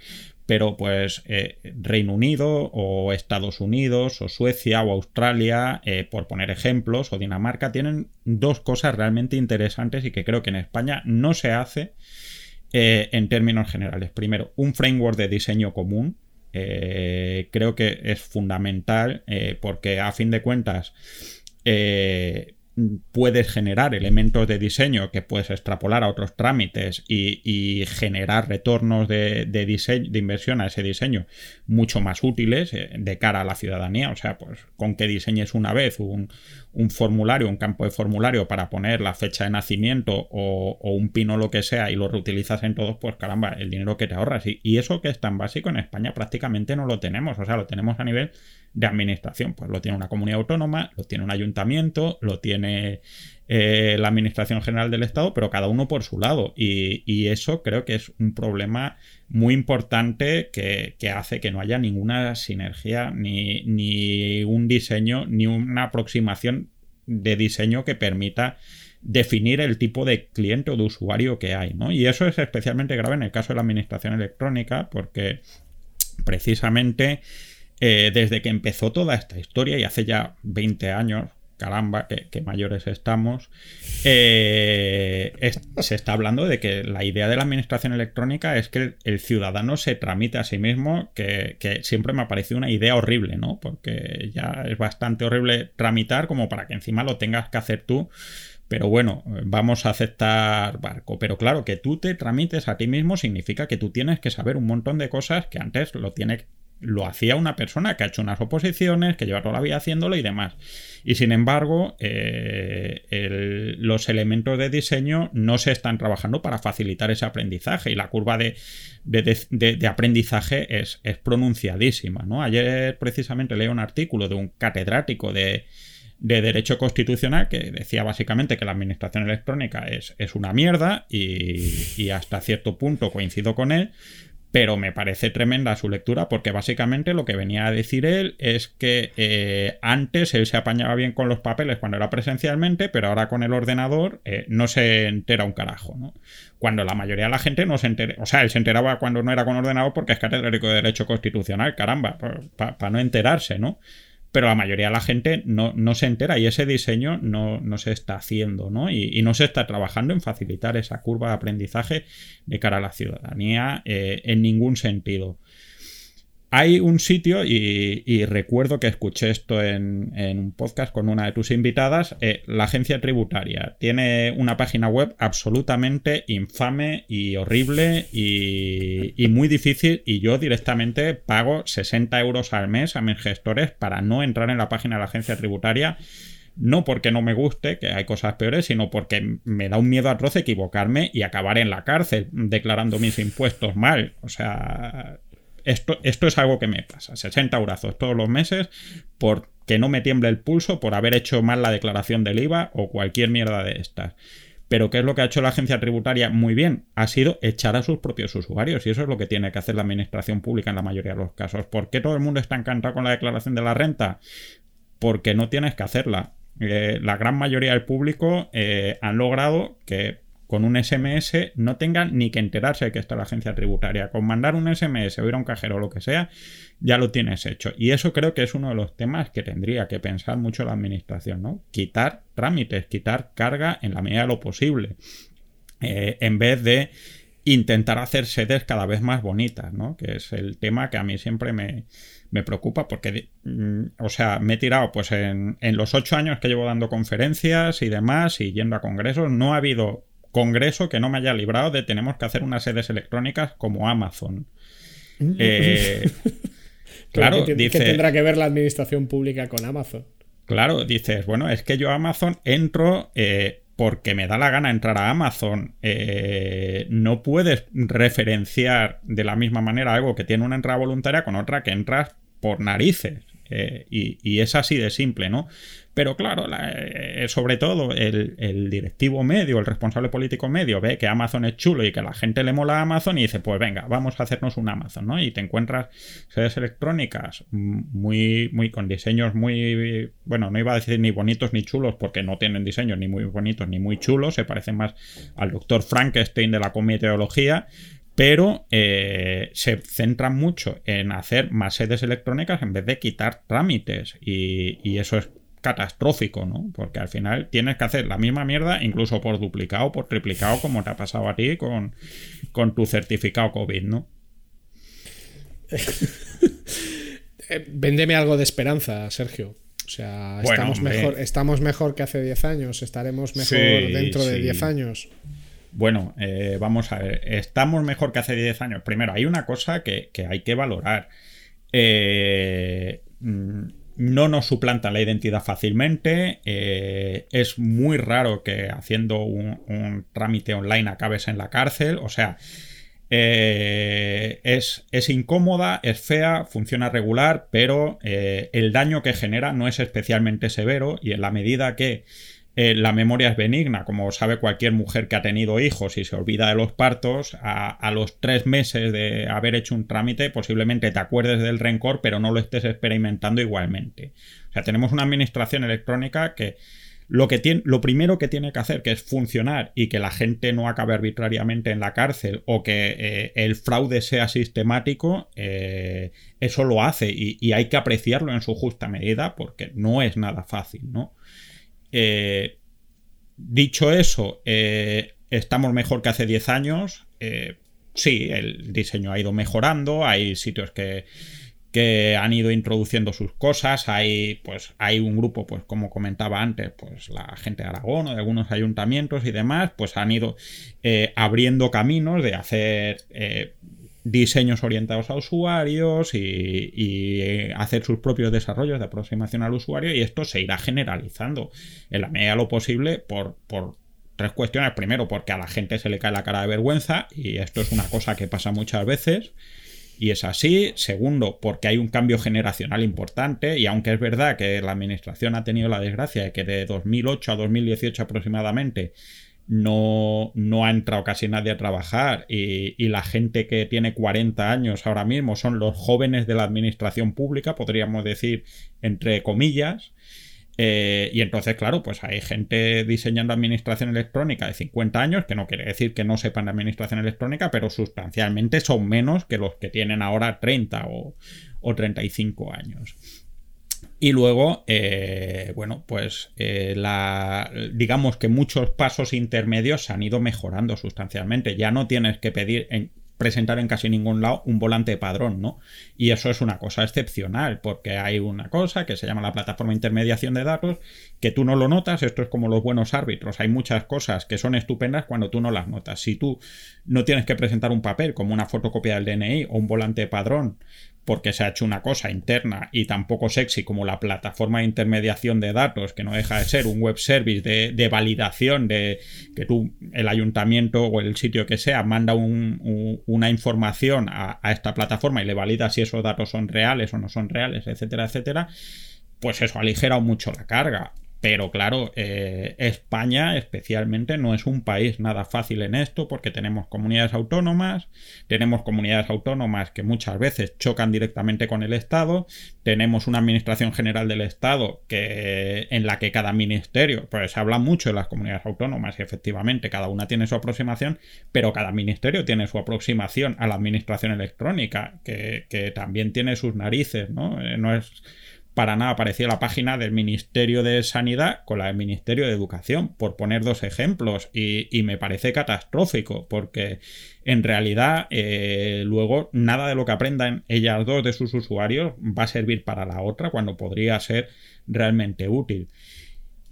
Pero pues eh, Reino Unido o Estados Unidos o Suecia o Australia, eh, por poner ejemplos, o Dinamarca, tienen dos cosas realmente interesantes y que creo que en España no se hace en términos generales. Primero, un framework de diseño común. creo que es fundamental porque a fin de cuentas puedes generar elementos de diseño que puedes extrapolar a otros trámites y, generar retornos de, diseño, de inversión a ese diseño mucho más útiles eh, de cara a la ciudadanía. O sea, pues con que diseñes una vez un, un formulario, un campo de formulario para poner la fecha de nacimiento o, un pino lo que sea y lo reutilizas en todos, pues caramba, el dinero que te ahorras. Y, y, eso que es tan básico en España prácticamente no lo tenemos. O sea, lo tenemos a nivel de administración. Pues lo tiene una comunidad autónoma, lo tiene un ayuntamiento, lo tiene eh, la Administración General del Estado, pero cada uno por su lado. Y, eso creo que es un problema muy importante que, hace que no haya ninguna sinergia, ni, ni, un diseño, ni una aproximación de diseño que permita definir el tipo de cliente o de usuario que hay. ¿no? Y eso es especialmente grave en el caso de la Administración Electrónica, porque precisamente eh, desde que empezó toda esta historia, y hace ya 20 años, caramba, que, mayores estamos, eh, se está hablando de que la idea de la administración electrónica es que el, ciudadano se tramite a sí mismo, que, que, siempre me ha parecido una idea horrible, ¿no? Porque ya es bastante horrible tramitar como para que encima lo tengas que hacer tú pero bueno, vamos a aceptar barco. Pero claro, que tú te tramites a ti mismo significa que tú tienes que saber un montón de cosas que antes lo tiene lo hacía una persona que ha hecho unas oposiciones, que lleva toda la vida haciéndolo y demás. Y sin embargo, eh, los elementos de diseño no se están trabajando para facilitar ese aprendizaje y la curva de, aprendizaje es, es pronunciadísima. ¿no? Ayer precisamente leí un artículo de un catedrático de, de Derecho Constitucional que decía básicamente que la administración electrónica es, es una mierda y, hasta cierto punto coincido con él, pero me parece tremenda su lectura porque básicamente lo que venía a decir él es que eh, antes él se apañaba bien con los papeles cuando era presencialmente, pero ahora con el ordenador eh, no se entera un carajo, ¿no? Cuando la mayoría de la gente no se entera, o sea, él se enteraba cuando no era con ordenador porque es catedrático de Derecho Constitucional, caramba, para no enterarse, ¿no? Pero la mayoría de la gente no, se entera y ese diseño no, se está haciendo, ¿no? Y, no se está trabajando en facilitar esa curva de aprendizaje de cara a la ciudadanía eh, en ningún sentido. Hay un sitio, y, recuerdo que escuché esto en, un podcast con una de tus invitadas, eh, la agencia tributaria. Tiene una página web absolutamente infame y horrible y, y, muy difícil y yo directamente pago 60 euros al mes a mis gestores para no entrar en la página de la agencia tributaria. No porque no me guste, que hay cosas peores, sino porque me da un miedo atroz equivocarme y acabar en la cárcel declarando mis impuestos mal. O sea, esto, esto es algo que me pasa. 60 euros todos los meses porque no me tiemble el pulso por haber hecho mal la declaración del IVA o cualquier mierda de estas. Pero ¿qué es lo que ha hecho la agencia tributaria muy bien? Ha sido echar a sus propios usuarios y eso es lo que tiene que hacer la administración pública en la mayoría de los casos. ¿Por qué todo el mundo está encantado con la declaración de la renta? Porque no tienes que hacerla. Eh, la gran mayoría del público eh, han logrado que con un SMS no tengan ni que enterarse de que está la agencia tributaria. Con mandar un SMS o ir a un cajero o lo que sea, ya lo tienes hecho. Y eso creo que es uno de los temas que tendría que pensar mucho la administración, ¿no? Quitar trámites, quitar carga en la medida de lo posible. Eh, en vez de intentar hacer sedes cada vez más bonitas, ¿no? Que es el tema que a mí siempre me, preocupa porque, mm, o sea, me he tirado pues en, en, los ocho años que llevo dando conferencias y demás y yendo a congresos, no ha habido congreso que no me haya librado de tenemos que hacer unas sedes electrónicas como Amazon. Eh, claro, ¿Qué, dice, tendrá que ver la administración pública con Amazon? Claro, dices, bueno, es que yo a Amazon entro eh, porque me da la gana entrar a Amazon. Eh, no puedes referenciar de la misma manera algo que tiene una entrada voluntaria con otra que entras por narices. y, y, es así de simple, ¿no? Pero claro, eh, sobre todo el, directivo medio, el responsable político medio, ve que Amazon es chulo y que a la gente le mola Amazon y dice, pues venga, vamos a hacernos un Amazon, ¿no? Y te encuentras sedes electrónicas muy, muy con diseños muy, bueno, no iba a decir ni bonitos ni chulos porque no tienen diseños ni muy bonitos ni muy chulos, se parecen más al doctor Frankenstein de la cometeología, pero eh, se centran mucho en hacer más sedes electrónicas en vez de quitar trámites y eso es catastrófico, ¿no? Porque al final tienes que hacer la misma mierda, incluso por duplicado, por triplicado, como te ha pasado a ti con, tu certificado COVID, ¿no? Véndeme algo de esperanza, Sergio. O sea, estamos, mejor, estamos mejor que hace 10 años, estaremos mejor dentro de 10 años. Bueno, eh, vamos a ver, estamos mejor que hace 10 años. Primero, hay una cosa que, hay que valorar. Eh, mm, no nos suplanta la identidad fácilmente. Eh, es muy raro que haciendo un, trámite online acabes en la cárcel. O sea, eh, es, es, incómoda, es fea, funciona regular, pero eh, el daño que genera no es especialmente severo y en la medida que eh, la memoria es benigna, como sabe cualquier mujer que ha tenido hijos y se olvida de los partos, a, los tres meses de haber hecho un trámite posiblemente te acuerdes del rencor, pero no lo estés experimentando igualmente. O sea, tenemos una administración electrónica que lo, que tiene, lo primero que tiene que hacer, que es funcionar y que la gente no acabe arbitrariamente en la cárcel o que eh, el fraude sea sistemático, eh, eso lo hace y, y hay que apreciarlo en su justa medida porque no es nada fácil, ¿no? Eh, dicho eso, eh, estamos mejor que hace 10 años. sí, el diseño ha ido mejorando, hay sitios que, que han ido introduciendo sus cosas. Hay, pues, hay un grupo, pues, como comentaba antes, pues la gente de Aragón o de algunos ayuntamientos y demás, pues han ido abriendo caminos de hacer diseños orientados a usuarios y, eh, hacer sus propios desarrollos de aproximación al usuario y esto se irá generalizando en la medida de lo posible por, por tres cuestiones. Primero, porque a la gente se le cae la cara de vergüenza y esto es una cosa que pasa muchas veces. Y es así. Segundo, porque hay un cambio generacional importante y aunque es verdad que la administración ha tenido la desgracia de que de 2008 a 2018 aproximadamente no, no ha entrado casi nadie a trabajar y, la gente que tiene 40 años ahora mismo son los jóvenes de la administración pública, podríamos decir entre comillas. Eh, y entonces, claro, pues hay gente diseñando administración electrónica de 50 años, que no quiere decir que no sepan de administración electrónica, pero sustancialmente son menos que los que tienen ahora 30 o, o 35 años. Y luego, eh, bueno, pues eh, digamos que muchos pasos intermedios se han ido mejorando sustancialmente. Ya no tienes que pedir en, presentar en casi ningún lado un volante de padrón, ¿no? Y eso es una cosa excepcional, porque hay una cosa que se llama la plataforma de intermediación de datos, que tú no lo notas, esto es como los buenos árbitros, hay muchas cosas que son estupendas cuando tú no las notas. Si tú no tienes que presentar un papel como una fotocopia del DNI o un volante de padrón porque se ha hecho una cosa interna y tampoco sexy como la plataforma de intermediación de datos, que no deja de ser un web service de, validación de que tú, el ayuntamiento o el sitio que sea, manda una información a, esta plataforma y le valida si esos datos son reales o no son reales, etcétera, etcétera, pues eso ha mucho la carga. Pero claro, eh, España especialmente no es un país nada fácil en esto porque tenemos comunidades autónomas, tenemos comunidades autónomas que muchas veces chocan directamente con el Estado, tenemos una administración general del Estado que, en la que cada ministerio, pues se habla mucho de las comunidades autónomas y efectivamente cada una tiene su aproximación, pero cada ministerio tiene su aproximación a la administración electrónica, que, también tiene sus narices, ¿no? Eh, no es para nada parecía la página del Ministerio de Sanidad con la del Ministerio de Educación, por poner dos ejemplos, y, me parece catastrófico, porque en realidad eh, luego nada de lo que aprendan ellas dos de sus usuarios va a servir para la otra cuando podría ser realmente útil.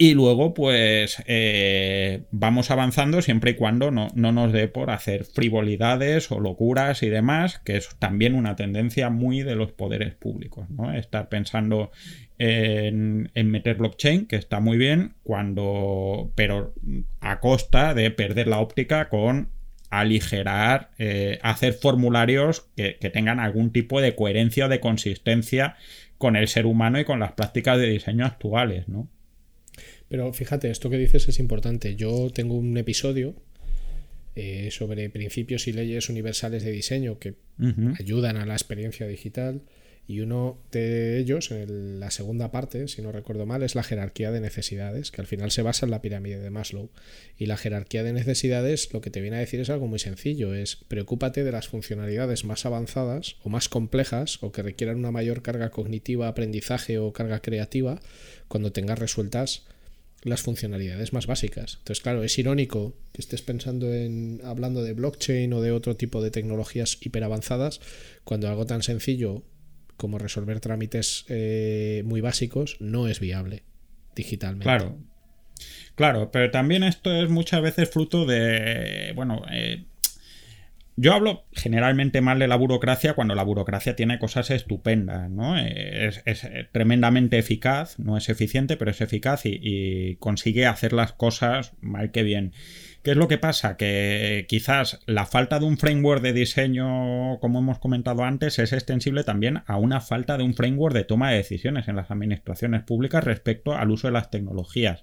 Y luego, pues, eh, vamos avanzando siempre y cuando no, nos dé por hacer frivolidades o locuras y demás, que es también una tendencia muy de los poderes públicos, ¿no? Estar pensando en, meter blockchain, que está muy bien, cuando. pero a costa de perder la óptica con aligerar, eh, hacer formularios que, que tengan algún tipo de coherencia o de consistencia con el ser humano y con las prácticas de diseño actuales, ¿no? Pero fíjate, esto que dices es importante. Yo tengo un episodio eh, sobre principios y leyes universales de diseño que ayudan a la experiencia digital. Y uno de ellos, en la segunda parte, si no recuerdo mal, es la jerarquía de necesidades, que al final se basa en la pirámide de Maslow. Y la jerarquía de necesidades lo que te viene a decir es algo muy sencillo, es preocúpate de las funcionalidades más avanzadas o más complejas o que requieran una mayor carga cognitiva, aprendizaje o carga creativa cuando tengas resueltas las funcionalidades más básicas. Entonces, claro, es irónico que estés pensando en hablando de blockchain o de otro tipo de tecnologías hiperavanzadas cuando algo tan sencillo como resolver trámites eh, muy básicos no es viable digitalmente. Claro. Claro, pero también esto es muchas veces fruto de, bueno, eh, yo hablo generalmente mal de la burocracia cuando la burocracia tiene cosas estupendas, ¿no? Es, tremendamente eficaz, no es eficiente, pero es eficaz y, consigue hacer las cosas mal que bien. ¿Qué es lo que pasa? Que quizás la falta de un framework de diseño, como hemos comentado antes, es extensible también a una falta de un framework de toma de decisiones en las administraciones públicas respecto al uso de las tecnologías.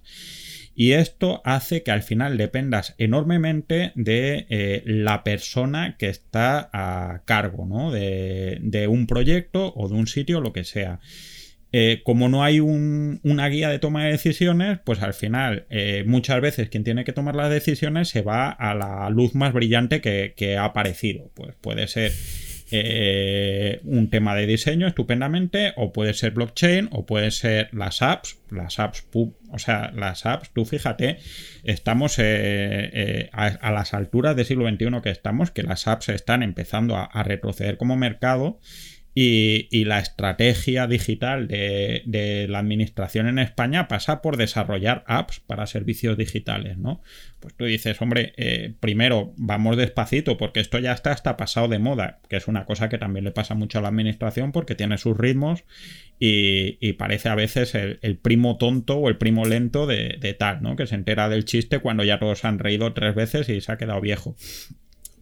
Y esto hace que al final dependas enormemente de eh, la persona que está a cargo ¿no? de, un proyecto o de un sitio, lo que sea. Eh, como no hay una guía de toma de decisiones, pues al final eh, muchas veces quien tiene que tomar las decisiones se va a la luz más brillante que, que ha aparecido. Pues puede ser eh, un tema de diseño estupendamente, o puede ser blockchain, o puede ser las apps, las apps, o sea, las apps, tú fíjate, estamos eh, eh, a, las alturas del siglo XXI que estamos, que las apps están empezando a retroceder como mercado y, la estrategia digital de, la administración en España pasa por desarrollar apps para servicios digitales, ¿no? Pues tú dices, hombre, eh, primero vamos despacito porque esto ya está hasta pasado de moda, que es una cosa que también le pasa mucho a la administración porque tiene sus ritmos y, parece a veces el, primo tonto o el primo lento de, de tal, ¿no? Que se entera del chiste cuando ya todos han reído tres veces y se ha quedado viejo.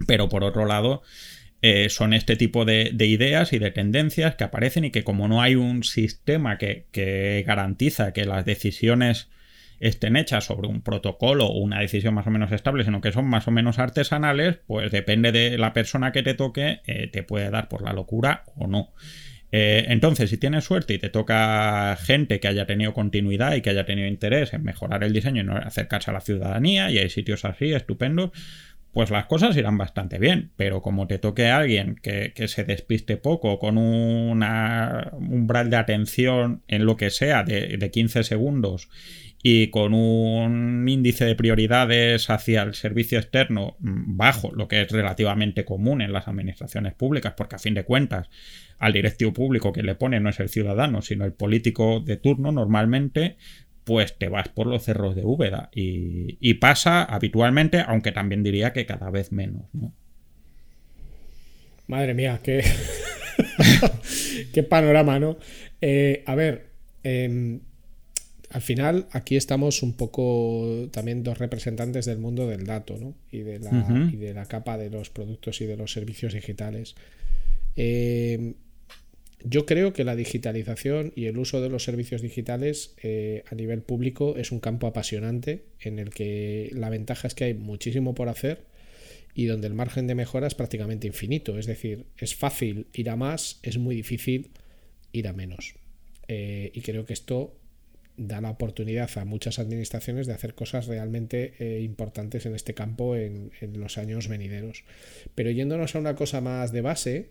Pero por otro lado, eh, son este tipo de, ideas y de tendencias que aparecen y que como no hay un sistema que, garantiza que las decisiones estén hechas sobre un protocolo o una decisión más o menos estable, sino que son más o menos artesanales, pues depende de la persona que te toque, eh, te puede dar por la locura o no. Eh, entonces, si tienes suerte y te toca gente que haya tenido continuidad y que haya tenido interés en mejorar el diseño y no acercarse a la ciudadanía, y hay sitios así estupendos, pues las cosas irán bastante bien. Pero como te toque a alguien que, se despiste poco, con un umbral de atención en lo que sea de, de 15 segundos y con un índice de prioridades hacia el servicio externo bajo, lo que es relativamente común en las administraciones públicas, porque a fin de cuentas al directivo público que le pone no es el ciudadano, sino el político de turno normalmente, pues te vas por los cerros de Úbeda. Y, pasa habitualmente, aunque también diría que cada vez menos. Madre mía, qué, qué panorama, ¿no? Eh, a ver, em, al final aquí estamos un poco también dos representantes del mundo del dato, ¿no? Y de la, y de la capa de los productos y de los servicios digitales. Eh, yo creo que la digitalización y el uso de los servicios digitales eh, a nivel público es un campo apasionante en el que la ventaja es que hay muchísimo por hacer y donde el margen de mejora es prácticamente infinito. Es decir, es fácil ir a más, es muy difícil ir a menos. Eh, y creo que esto da la oportunidad a muchas administraciones de hacer cosas realmente eh, importantes en este campo en, los años venideros. Pero yéndonos a una cosa más de base,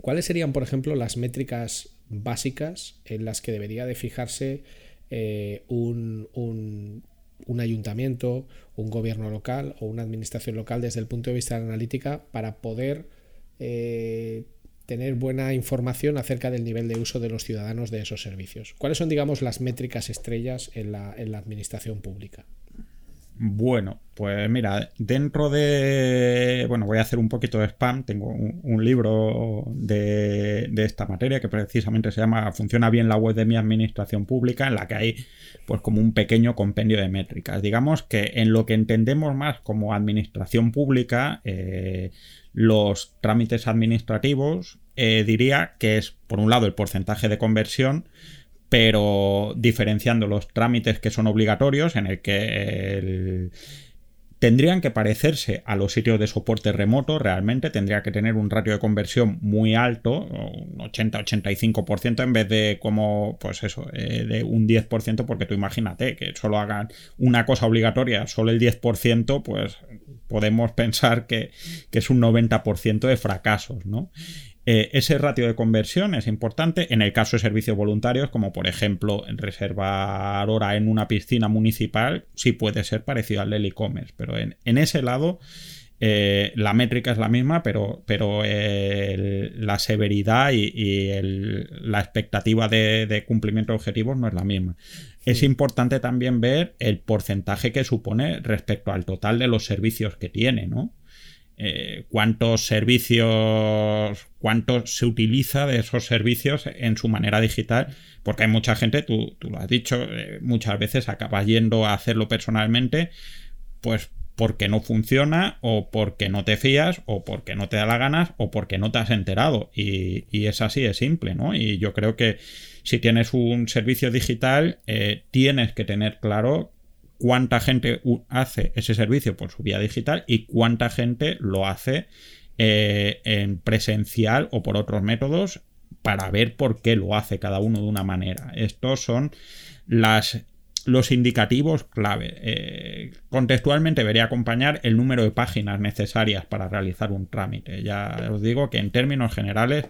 ¿Cuáles serían, por ejemplo, las métricas básicas en las que debería de fijarse eh, un, un, ayuntamiento, un gobierno local o una administración local desde el punto de vista de la analítica para poder eh, tener buena información acerca del nivel de uso de los ciudadanos de esos servicios? ¿Cuáles son, digamos, las métricas estrellas en la, en la administración pública? Bueno, pues mira, dentro de. Bueno, voy a hacer un poquito de spam. Tengo un, libro de, de, esta materia que precisamente se llama Funciona bien la web de mi administración pública, en la que hay, pues, como un pequeño compendio de métricas. Digamos que en lo que entendemos más como administración pública, eh, los trámites administrativos, eh, diría que es, por un lado, el porcentaje de conversión pero diferenciando los trámites que son obligatorios, en el que tendrían que parecerse a los sitios de soporte remoto, realmente tendría que tener un ratio de conversión muy alto, un 80-85% en vez de como, pues eso, eh, de un 10%, porque tú imagínate que solo hagan una cosa obligatoria, solo el 10%, pues podemos pensar que, que es un 90% de fracasos, ¿no? Eh, ese ratio de conversión es importante en el caso de servicios voluntarios, como por ejemplo reservar hora en una piscina municipal, sí puede ser parecido al del e-commerce, pero en, ese lado eh, la métrica es la misma, pero, pero la severidad y, la expectativa de, de, cumplimiento de objetivos no es la misma. Es importante también ver el porcentaje que supone respecto al total de los servicios que tiene, ¿no? Eh, cuántos servicios, cuánto se utiliza de esos servicios en su manera digital, porque hay mucha gente, tú, lo has dicho, eh, muchas veces acabas yendo a hacerlo personalmente, pues porque no funciona o porque no te fías o porque no te da la ganas o porque no te has enterado. Y, es así de simple, ¿no? Y yo creo que si tienes un servicio digital, eh, tienes que tener claro cuánta gente hace ese servicio por su vía digital y cuánta gente lo hace eh, en presencial o por otros métodos para ver por qué lo hace cada uno de una manera. Estos son los indicativos clave. Eh, contextualmente debería acompañar el número de páginas necesarias para realizar un trámite. Ya os digo que en términos generales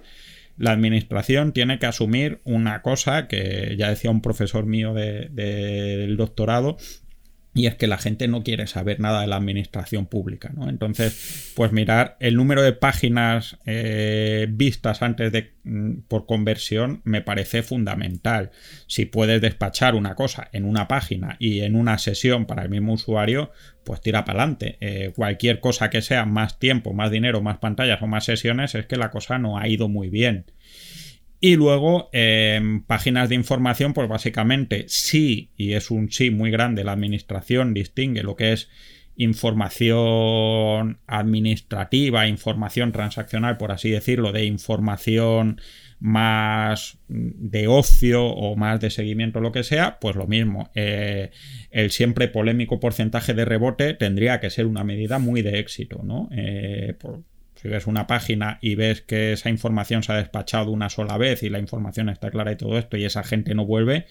la administración tiene que asumir una cosa que ya decía un profesor mío del doctorado, y es que la gente no quiere saber nada de la administración pública, ¿no? Entonces, pues mirar el número de páginas eh, vistas antes de mm, por conversión me parece fundamental. Si puedes despachar una cosa en una página y en una sesión para el mismo usuario, pues tira para adelante. Eh, cualquier cosa que sea más tiempo, más dinero, más pantallas o más sesiones, es que la cosa no ha ido muy bien. Y luego, en páginas de información, pues básicamente sí, y es un sí muy grande, la administración distingue lo que es información administrativa, información transaccional, por así decirlo, de información más de ocio o más de seguimiento, lo que sea, pues lo mismo. Eh, el siempre polémico porcentaje de rebote tendría que ser una medida muy de éxito, ¿no? Eh, si ves una página y ves que esa información se ha despachado una sola vez y la información está clara y todo esto y esa gente no vuelve,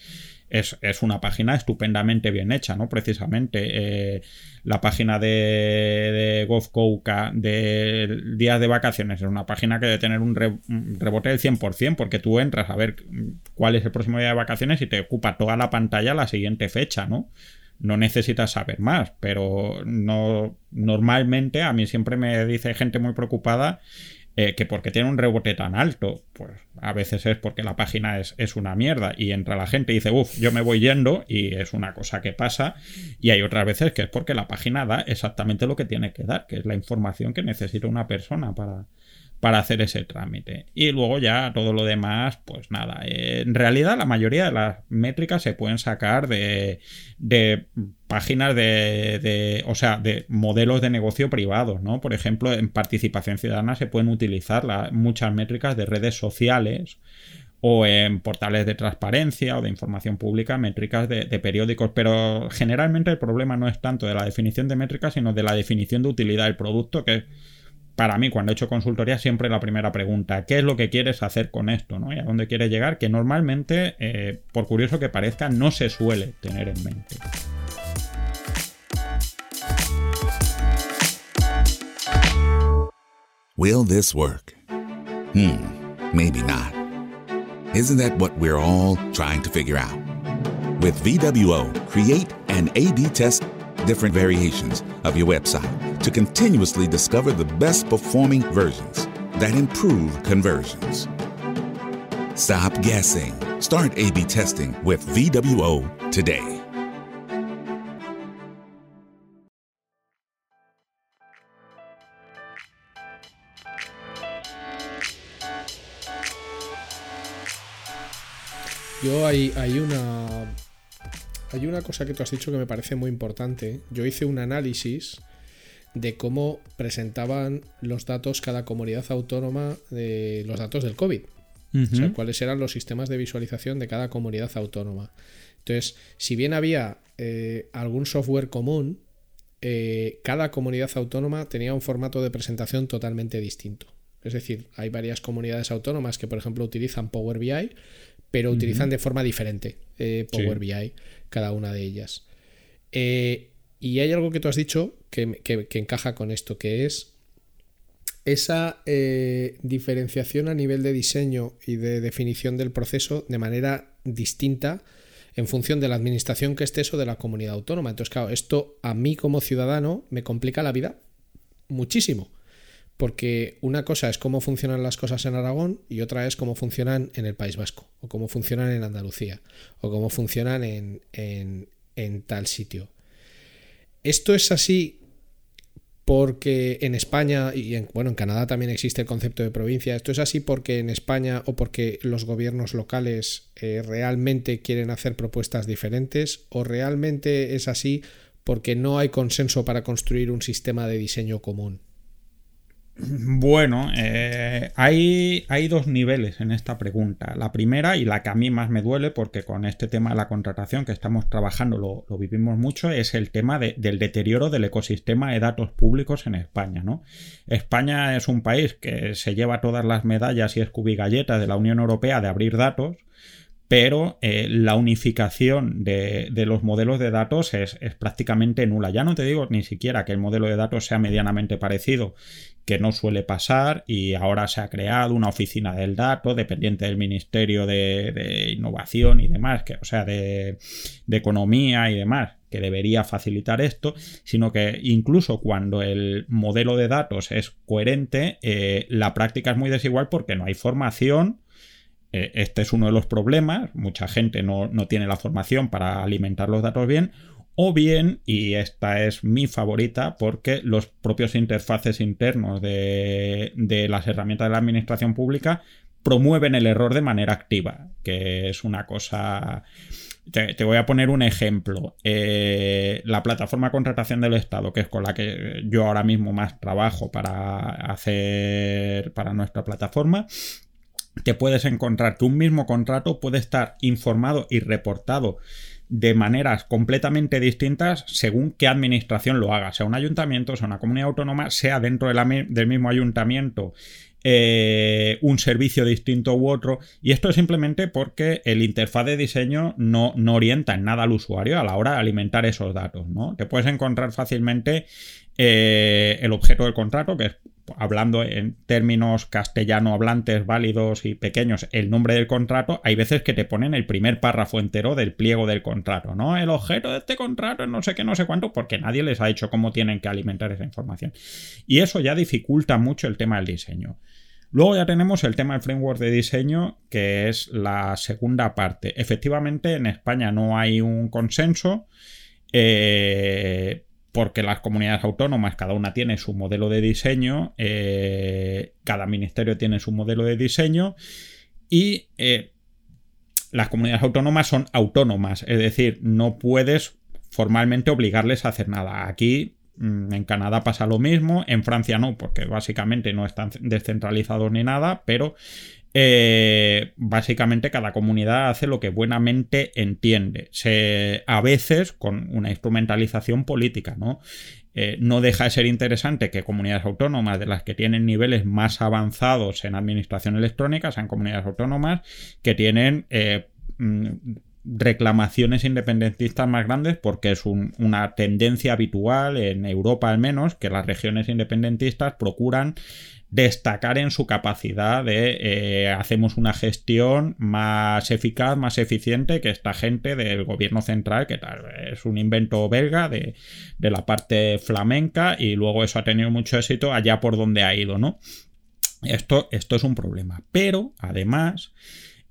es, una página estupendamente bien hecha, ¿no? Precisamente eh, la página de, de GovCouca de días de vacaciones es una página que debe tener un, rebote del 100% porque tú entras a ver cuál es el próximo día de vacaciones y te ocupa toda la pantalla la siguiente fecha, ¿no? No necesitas saber más, pero no normalmente a mí siempre me dice gente muy preocupada eh, que porque tiene un rebote tan alto, pues a veces es porque la página es, es, una mierda y entra la gente y dice, uff, yo me voy yendo y es una cosa que pasa y hay otras veces que es porque la página da exactamente lo que tiene que dar, que es la información que necesita una persona para, para hacer ese trámite. Y luego ya todo lo demás, pues nada. Eh, en realidad la mayoría de las métricas se pueden sacar de, de páginas de, de, o sea, de modelos de negocio privados, ¿no? Por ejemplo, en participación ciudadana se pueden utilizar muchas métricas de redes sociales o en portales de transparencia o de información pública, métricas de, de, periódicos, pero generalmente el problema no es tanto de la definición de métricas, sino de la definición de utilidad del producto, que para mí, cuando he hecho consultoría, siempre la primera pregunta, ¿qué es lo que quieres hacer con esto? ¿no? ¿Y a dónde quieres llegar? Que normalmente, eh, por curioso que parezca, no se suele tener en mente. Will this work? Hmm, maybe not. Isn't that what we're all trying to figure out? With VWO, create an A-B test different variations of your website to continuously discover the best performing versions that improve conversions. Stop guessing. Start A B testing with VWO today. Yo hay, hay una Hay una cosa que tú has dicho que me parece muy importante. Yo hice un análisis de cómo presentaban los datos cada comunidad autónoma de los datos del COVID. O sea, cuáles eran los sistemas de visualización de cada comunidad autónoma. Entonces, si bien había eh, algún software común, eh, cada comunidad autónoma tenía un formato de presentación totalmente distinto. Es decir, hay varias comunidades autónomas que, por ejemplo, utilizan Power BI, pero utilizan de forma diferente eh, Power BI, cada una de ellas. Eh, y hay algo que tú has dicho que, encaja con esto, que es esa eh, diferenciación a nivel de diseño y de definición del proceso de manera distinta en función de la administración que estés o de la comunidad autónoma. Entonces, claro, esto a mí como ciudadano me complica la vida muchísimo porque una cosa es cómo funcionan las cosas en Aragón y otra es cómo funcionan en el País Vasco, o cómo funcionan en Andalucía, o cómo funcionan en, tal sitio. Esto es así porque en España y en, bueno, en Canadá también existe el concepto de provincia. Esto es así porque en España o porque los gobiernos locales eh, realmente quieren hacer propuestas diferentes o realmente es así porque no hay consenso para construir un sistema de diseño común. Bueno, eh, hay, hay, dos niveles en esta pregunta. La primera y la que a mí más me duele, porque con este tema de la contratación que estamos trabajando lo, vivimos mucho, es el tema del deterioro del ecosistema de datos públicos en España. España es un país que se lleva todas las medallas y es de la Unión Europea de abrir datos, pero eh, la unificación de, los modelos de datos es, prácticamente nula. Ya no te digo ni siquiera que el modelo de datos sea medianamente parecido, que no suele pasar y ahora se ha creado una oficina del dato dependiente del Ministerio de, Innovación y demás, que, o sea, de, Economía y demás, que debería facilitar esto, sino que incluso cuando el modelo de datos es coherente, eh, la práctica es muy desigual porque no hay formación. Eh, este es uno de los problemas, mucha gente no, tiene la formación para alimentar los datos bien, o bien, y esta es mi favorita, porque los propios interfaces internos de, las herramientas de la administración pública promueven el error de manera activa, que es una cosa... Te, voy a poner un ejemplo. Eh, la plataforma de contratación del Estado, que es con la que yo ahora mismo más trabajo para hacer para nuestra plataforma, te puedes encontrar que un mismo contrato puede estar informado y reportado de maneras completamente distintas según qué administración lo haga, sea un ayuntamiento, sea una comunidad autónoma, sea dentro del mismo ayuntamiento eh, un servicio distinto u otro. Y esto es simplemente porque el interfaz de diseño no, no, orienta en nada al usuario a la hora de alimentar esos datos. ¿no? Te puedes encontrar fácilmente eh, el objeto del contrato, que es hablando en términos castellano hablantes válidos y pequeños, el nombre del contrato, hay veces que te ponen el primer párrafo entero del pliego del contrato, ¿no? El objeto de este contrato es no sé qué, no sé cuánto, porque nadie les ha dicho cómo tienen que alimentar esa información. Y eso ya dificulta mucho el tema del diseño. Luego ya tenemos el tema del framework de diseño, que es la segunda parte. Efectivamente, en España no hay un consenso. Eh, porque las comunidades autónomas, cada una tiene su modelo de diseño, eh, cada ministerio tiene su modelo de diseño y eh, las comunidades autónomas son autónomas, es decir, no puedes formalmente obligarles a hacer nada. Aquí mm, en Canadá pasa lo mismo, en Francia no, porque básicamente no están descentralizados ni nada, pero eh, básicamente cada comunidad hace lo que buenamente entiende. Se, a veces con una instrumentalización política, ¿no? Eh, no deja de ser interesante que comunidades autónomas de las que tienen niveles más avanzados en administración electrónica sean comunidades autónomas que tienen eh, mm, reclamaciones independentistas más grandes porque es una tendencia habitual en Europa al menos que las regiones independentistas procuran destacar en su capacidad de eh, hacemos una gestión más eficaz, más eficiente que esta gente del gobierno central, que tal es un invento belga de, de la parte flamenca y luego eso ha tenido mucho éxito allá por donde ha ido, ¿no? Esto, esto es un problema. Pero, además,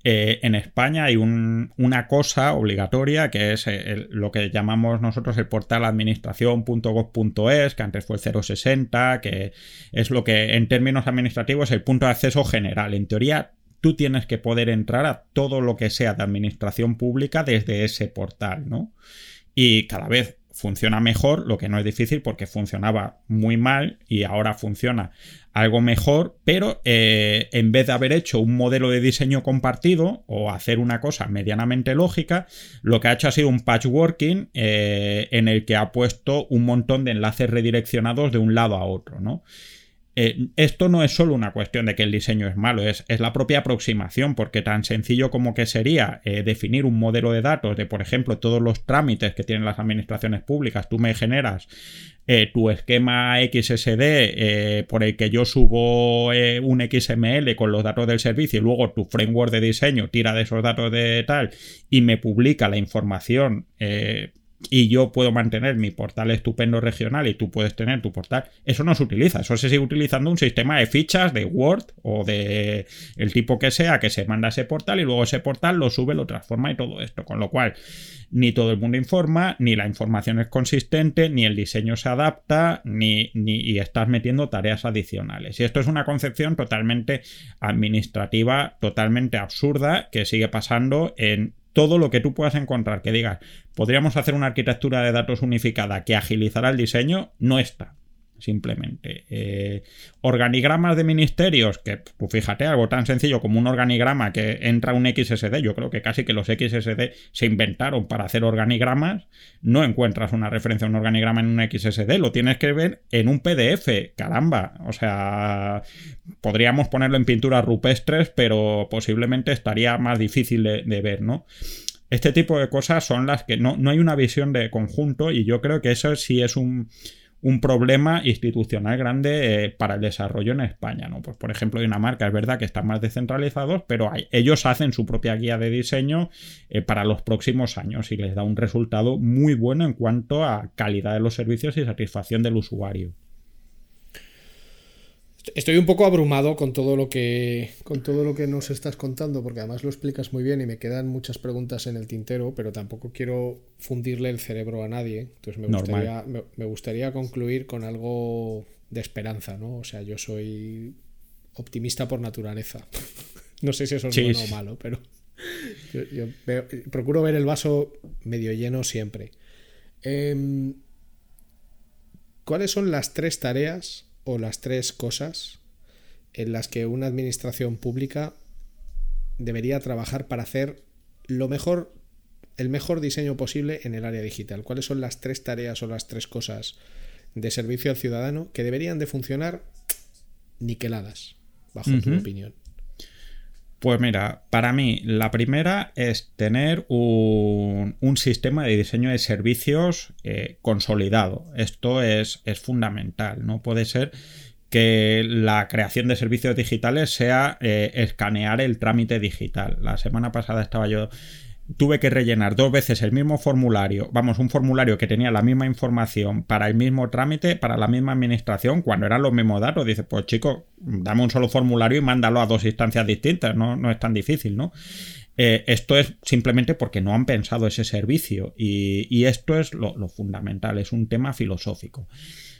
eh, en España hay una cosa obligatoria que es eh, lo que llamamos nosotros el portal administración.gov.es, que antes fue el 060, que es lo que en términos administrativos es el punto de acceso general. En teoría, tú tienes que poder entrar a todo lo que sea de administración pública desde ese portal, ¿no? Y cada vez funciona mejor, lo que no es difícil porque funcionaba muy mal y ahora funciona algo mejor, pero eh, en vez de haber hecho un modelo de diseño compartido o hacer una cosa medianamente lógica, lo que ha hecho ha sido un patchworking eh, en el que ha puesto un montón de enlaces redireccionados de un lado a otro, ¿no? Eh, esto no es solo una cuestión de que el diseño es malo, es, es la propia aproximación, porque tan sencillo como que sería eh, definir un modelo de datos de, por ejemplo, todos los trámites que tienen las administraciones públicas, tú me generas eh, tu esquema XSD por el que yo subo un XML con los datos del servicio y luego tu framework de diseño tira de esos datos de tal y me publica la información y yo puedo mantener mi portal estupendo regional y tú puedes tener tu portal, eso no se utiliza, eso se sigue utilizando un sistema de fichas de Word o de el tipo que sea que se manda ese portal y luego ese portal lo sube, lo transforma y todo esto, con lo cual ni todo el mundo informa, ni la información es consistente, ni el diseño se adapta, ni, ni y estás metiendo tareas adicionales. Y esto es una concepción totalmente administrativa, totalmente absurda, que sigue pasando en todo lo que tú puedas encontrar que digas, podríamos hacer una arquitectura de datos unificada que agilizará el diseño, no está. Simplemente. Eh, organigramas de ministerios, que pues fíjate, algo tan sencillo como un organigrama que entra un XSD, yo creo que casi que los XSD se inventaron para hacer organigramas, no encuentras una referencia a un organigrama en un XSD, lo tienes que ver en un PDF, caramba, o sea, podríamos ponerlo en pinturas rupestres, pero posiblemente estaría más difícil de, de ver, ¿no? Este tipo de cosas son las que no, no hay una visión de conjunto y yo creo que eso sí es un, un problema institucional grande eh, para el desarrollo en España. ¿no? Pues, por ejemplo, Dinamarca es verdad que están más descentralizados, pero ellos hacen su propia guía de diseño eh, para los próximos años y les da un resultado muy bueno en cuanto a calidad de los servicios y satisfacción del usuario. Estoy un poco abrumado con todo lo que con todo lo que nos estás contando, porque además lo explicas muy bien y me quedan muchas preguntas en el tintero, pero tampoco quiero fundirle el cerebro a nadie. Entonces me gustaría, me, gustaría concluir con algo de esperanza, ¿no? O sea, yo soy optimista por naturaleza. no sé si eso es bueno o malo, pero yo, procuro ver el vaso medio lleno siempre. Em, ¿Cuáles son las tres tareas o las tres cosas en las que una administración pública debería trabajar para hacer lo mejor, el mejor diseño posible en el área digital. ¿Cuáles son las tres tareas o las tres cosas de servicio al ciudadano que deberían de funcionar niqueladas, bajo tu opinión? Pues mira, para mí la primera es tener un, sistema de diseño de servicios eh, consolidado. Esto es, es, fundamental. No puede ser que la creación de servicios digitales sea eh, escanear el trámite digital. La semana pasada estaba yo tuve que rellenar dos veces el mismo formulario, vamos, un formulario que tenía la misma información para el mismo trámite, para la misma administración, cuando eran los mismos datos. Dice, pues chico, dame un solo formulario y mándalo a dos instancias distintas, no, no es tan difícil, ¿no? Eh, esto es simplemente porque no han pensado ese servicio y, esto es lo fundamental, es un tema filosófico.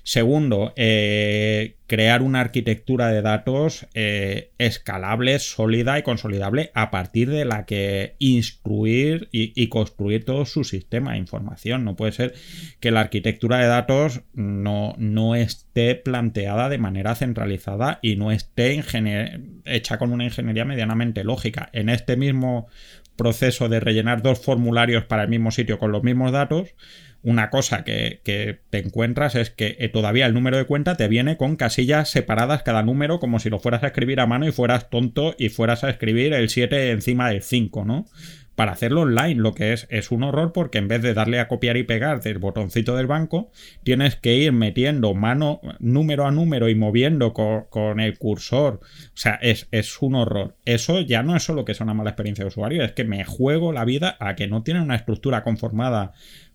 Segundo, eh, crear una arquitectura de datos eh, escalable, sólida y consolidable a partir de la que instruir y, construir todo su sistema de información. No puede ser que la arquitectura de datos no, no esté planteada de manera centralizada y no esté hecha con una ingeniería medianamente lógica. En este mismo proceso de rellenar dos formularios para el mismo sitio con los mismos datos, una cosa que, te encuentras es que eh, todavía el número de cuenta te viene con casillas separadas cada número como si lo fueras a escribir a mano y fueras tonto y fueras a escribir el 7 encima del 5, ¿no? Para hacerlo online, lo que es es un horror porque en vez de darle a copiar y pegar del botoncito del banco, tienes que ir metiendo mano número a número y moviendo con, el cursor. O sea, es, es, un horror. Eso ya no es solo que es una mala experiencia de usuario, es que me juego la vida a que no tiene una estructura conformada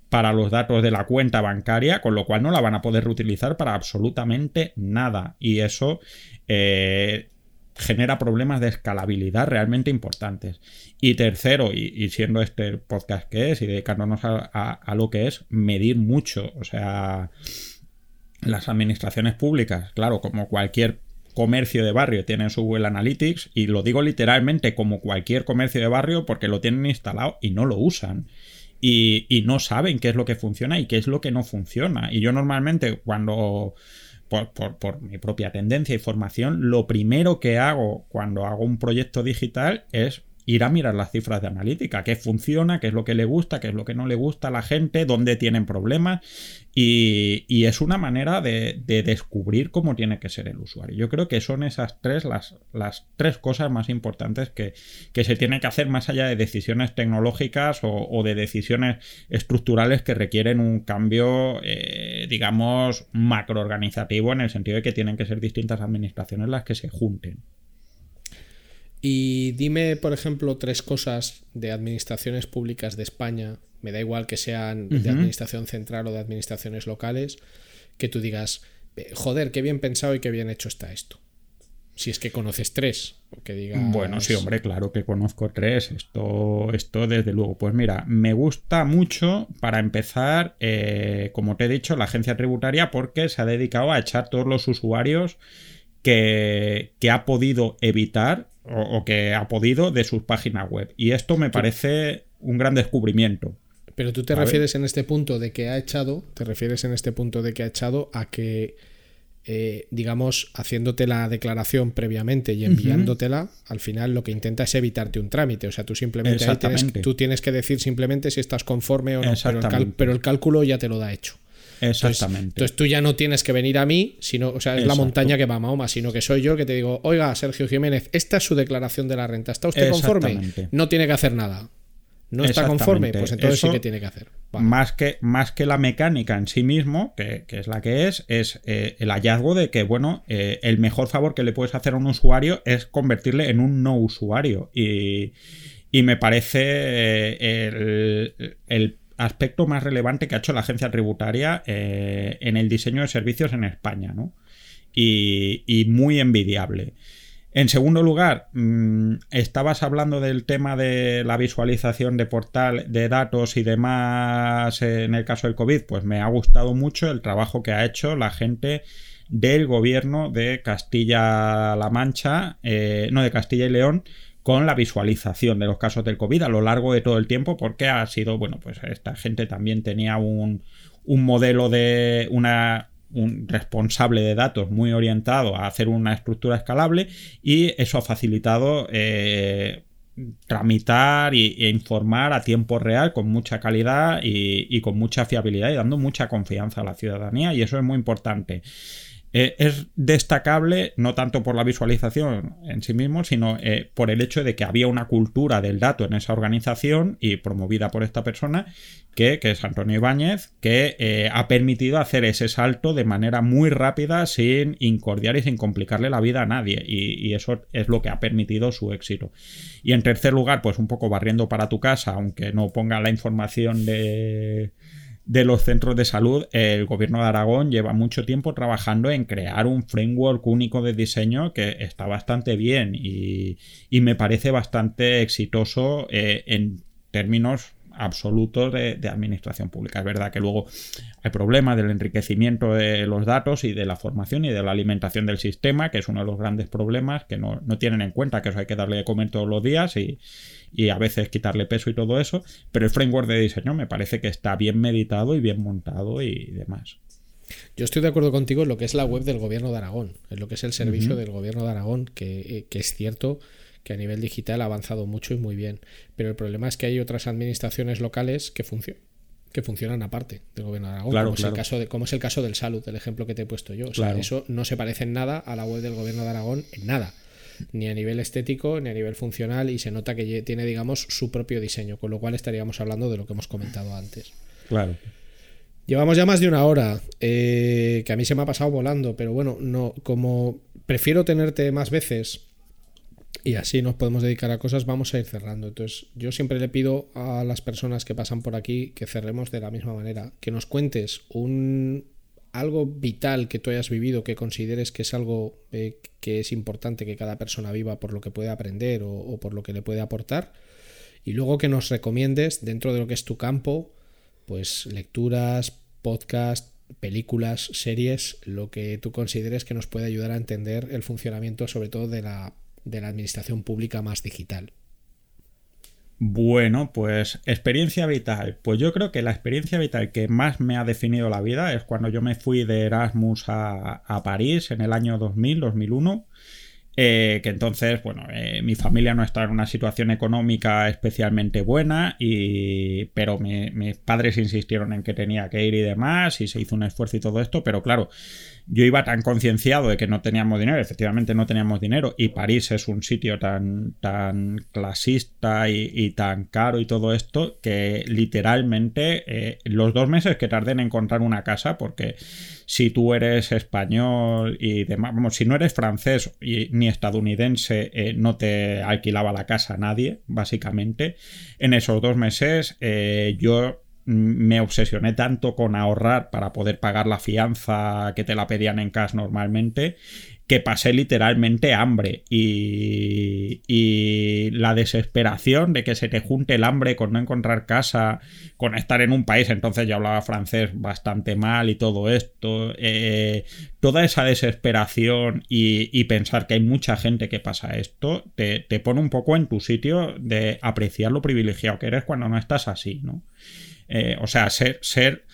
para los datos de la cuenta bancaria, con lo cual no la van a poder reutilizar para absolutamente nada. Y eso eh, genera problemas de escalabilidad realmente importantes. Y tercero, y, siendo este podcast que es y dedicándonos a, lo que es, medir mucho. O sea, las administraciones públicas, claro, como cualquier comercio de barrio tienen su Google Analytics y lo digo literalmente como cualquier comercio de barrio porque lo tienen instalado y no lo usan y, no saben qué es lo que funciona y qué es lo que no funciona. Y yo normalmente cuando... Por, mi propia tendencia y formación, lo primero que hago cuando hago un proyecto digital es ir a mirar las cifras de analítica, qué funciona, qué es lo que le gusta, qué es lo que no le gusta a la gente, dónde tienen problemas y, es una manera de, descubrir cómo tiene que ser el usuario. Yo creo que son esas tres las, las tres cosas más importantes que, se tienen que hacer más allá de decisiones tecnológicas o, de decisiones estructurales que requieren un cambio, eh, digamos, macroorganizativo en el sentido de que tienen que ser distintas administraciones las que se junten. Y dime, por ejemplo, tres cosas de administraciones públicas de España, me da igual que sean de administración central o de administraciones locales, que tú digas, joder, qué bien pensado y qué bien hecho está esto. Si es que conoces tres, que digas... Bueno, sí, hombre, claro que conozco tres. Esto, esto desde luego. Pues mira, me gusta mucho, para empezar, eh, como te he dicho, la agencia tributaria, porque se ha dedicado a echar todos los usuarios que, que ha podido evitar o, que ha podido de sus páginas web. Y esto me parece un gran descubrimiento. Pero tú te refieres en este punto de que ha echado, te refieres en este punto de que ha echado a que eh, digamos, haciéndote la declaración previamente y enviándotela, al final lo que intenta es evitarte un trámite. O sea, tú simplemente tienes, tú tienes que decir simplemente si estás conforme o no, pero el, cálculo ya te lo da hecho. Exactamente. Entonces, tú ya no tienes que venir a mí, sino, o sea, es la montaña que va a Mahoma, sino que soy yo que te digo, oiga, Sergio Jiménez, esta es su declaración de la renta. ¿Está usted conforme? No tiene que hacer nada. ¿No está conforme? Pues entonces sí que tiene que hacer. Más, que, más que la mecánica en sí mismo, que, es la que es, es eh, el hallazgo de que, bueno, eh, el mejor favor que le puedes hacer a un usuario es convertirle en un no usuario. Y, me parece eh, el, aspecto más relevante que ha hecho la agencia tributaria en el diseño de servicios en España, ¿no? Y, y muy envidiable. En segundo lugar, mm, estabas hablando del tema de la visualización de portal de datos y demás en el caso del COVID. Pues me ha gustado mucho el trabajo que ha hecho la gente del gobierno de Castilla-La Mancha, eh, no de Castilla y León, con la visualización de los casos del COVID a lo largo de todo el tiempo, porque ha sido, bueno, pues esta gente también tenía un, un modelo de una un responsable de datos muy orientado a hacer una estructura escalable y eso ha facilitado eh, tramitar e informar a tiempo real con mucha calidad y, con mucha fiabilidad y dando mucha confianza a la ciudadanía y eso es muy importante. Eh, es destacable no tanto por la visualización en sí mismo, sino eh, por el hecho de que había una cultura del dato en esa organización y promovida por esta persona, que, es Antonio Ibáñez, que eh, ha permitido hacer ese salto de manera muy rápida, sin incordiar y sin complicarle la vida a nadie. y eso es lo que ha permitido su éxito. Y en tercer lugar, pues un poco barriendo para tu casa, aunque no ponga la información de de los centros de salud, el gobierno de Aragón lleva mucho tiempo trabajando en crear un framework único de diseño que está bastante bien y, me parece bastante exitoso eh, en términos absolutos de, administración pública. Es verdad que luego hay problemas del enriquecimiento de los datos y de la formación y de la alimentación del sistema, que es uno de los grandes problemas que no, no tienen en cuenta que eso hay que darle de comer todos los días y, y a veces quitarle peso y todo eso, pero el framework de diseño me parece que está bien meditado y bien montado y demás. Yo estoy de acuerdo contigo en lo que es la web del gobierno de Aragón, en lo que es el servicio del gobierno de Aragón, eh, que, es cierto que a nivel digital ha avanzado mucho y muy bien, pero el problema es que hay otras administraciones locales que funcionan que funcionan aparte del gobierno de Aragón, como, Es el caso de, como es el caso del Salud, el ejemplo que te he puesto yo. O sea, eso no se parece en nada a la web del gobierno de Aragón, en nada ni a nivel estético ni a nivel funcional y se nota que tiene, digamos, su propio diseño, con lo cual estaríamos hablando de lo que hemos comentado antes. Claro. Llevamos ya más de una hora, eh, que a mí se me ha pasado volando, pero bueno, no, como prefiero tenerte más veces y así nos podemos dedicar a cosas, vamos a ir cerrando. Entonces, yo siempre le pido a las personas que pasan por aquí que cerremos de la misma manera, que nos cuentes un, algo vital que tú hayas vivido, que consideres que es algo eh, que es importante que cada persona viva por lo que puede aprender o, por lo que le puede aportar. Y luego que nos recomiendes dentro de lo que es tu campo, pues lecturas, podcast, películas, series, lo que tú consideres que nos puede ayudar a entender el funcionamiento sobre todo de la, de la administración pública más digital. Bueno, pues experiencia vital. Pues yo creo que la experiencia vital que más me ha definido la vida es cuando yo me fui de Erasmus a, París en el año 2000, 2001. Eh, que entonces, bueno, eh, mi familia no estaba en una situación económica especialmente buena, y, pero mis padres insistieron en que tenía que ir y demás, y se hizo un esfuerzo y todo esto, pero claro, yo iba tan concienciado de que no teníamos dinero, efectivamente no teníamos dinero, y París es un sitio tan, tan clasista y, tan caro y todo esto, que literalmente eh, los dos meses que tardé en encontrar una casa, porque si tú eres español y demás, vamos, si no eres francés ni estadounidense, eh, no te alquilaba la casa nadie, básicamente, en esos dos meses eh, yo me obsesioné tanto con ahorrar para poder pagar la fianza que te la pedían en cash normalmente que pasé literalmente hambre y, y, la desesperación de que se te junte el hambre con no encontrar casa, con estar en un país, entonces yo hablaba francés bastante mal y todo esto, eh, toda esa desesperación y, y, pensar que hay mucha gente que pasa esto, te, te pone un poco en tu sitio de apreciar lo privilegiado que eres cuando no estás así, ¿no? Eh, o sea, ser, ser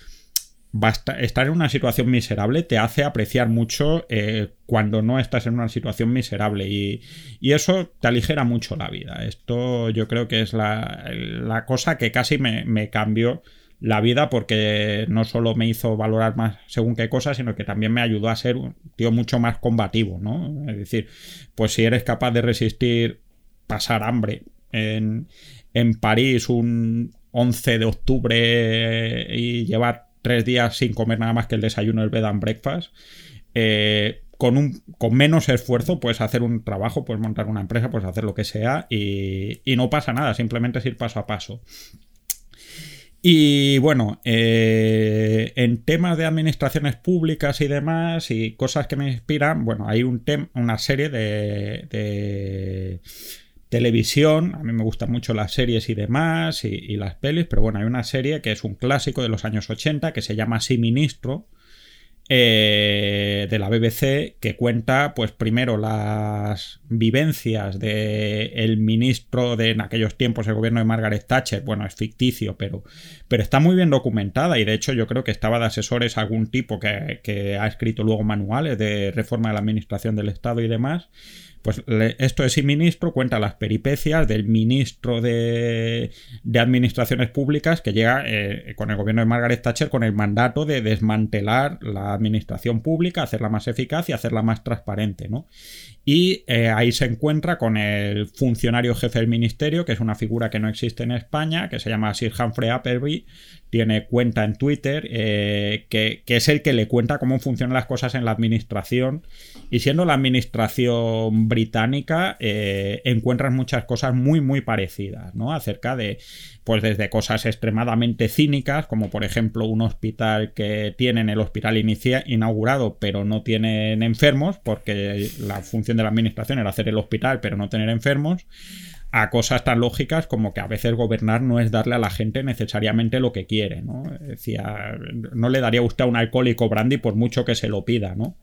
estar en una situación miserable te hace apreciar mucho eh, cuando no estás en una situación miserable y, eso te aligera mucho la vida. Esto yo creo que es la, cosa que casi me, cambió la vida porque no solo me hizo valorar más según qué cosas, sino que también me ayudó a ser un tío mucho más combativo, ¿no? Es decir, pues si eres capaz de resistir pasar hambre en, en París un 11 de octubre y llevar tres días sin comer nada más que el desayuno, el bed and breakfast, eh, con, un, con menos esfuerzo puedes hacer un trabajo, puedes montar una empresa, puedes hacer lo que sea y, no pasa nada, simplemente es ir paso a paso. Y bueno, eh, en temas de administraciones públicas y demás y cosas que me inspiran, bueno, hay un una serie de televisión, a mí me gustan mucho las series y demás, y, las pelis, pero bueno, hay una serie que es un clásico de los años 80 que se llama Sí Ministro, eh, de la BBC, que cuenta, pues primero las vivencias del el ministro de en aquellos tiempos el gobierno de Margaret Thatcher, bueno, es ficticio, pero, pero está muy bien documentada y de hecho yo creo que estaba de asesores algún tipo que, que ha escrito luego manuales de reforma de la administración del Estado y demás. Pues esto es ministro cuenta las peripecias del ministro de, Administraciones Públicas que llega eh, con el gobierno de Margaret Thatcher con el mandato de desmantelar la administración pública, hacerla más eficaz y hacerla más transparente, ¿no? Y eh, ahí se encuentra con el funcionario jefe del ministerio, que es una figura que no existe en España, que se llama Sir Humphrey Appleby, tiene cuenta en Twitter, eh, que, es el que le cuenta cómo funcionan las cosas en la administración. Y siendo la administración británica, eh, encuentras muchas cosas muy, muy parecidas, ¿no? Acerca de, pues desde cosas extremadamente cínicas, como por ejemplo un hospital que tienen el hospital inaugurado, pero no tienen enfermos, porque la función de la administración era hacer el hospital, pero no tener enfermos a cosas tan lógicas como que a veces gobernar no es darle a la gente necesariamente lo que quiere, ¿no? Decía, no le daría usted a un alcohólico brandy por mucho que se lo pida, ¿no?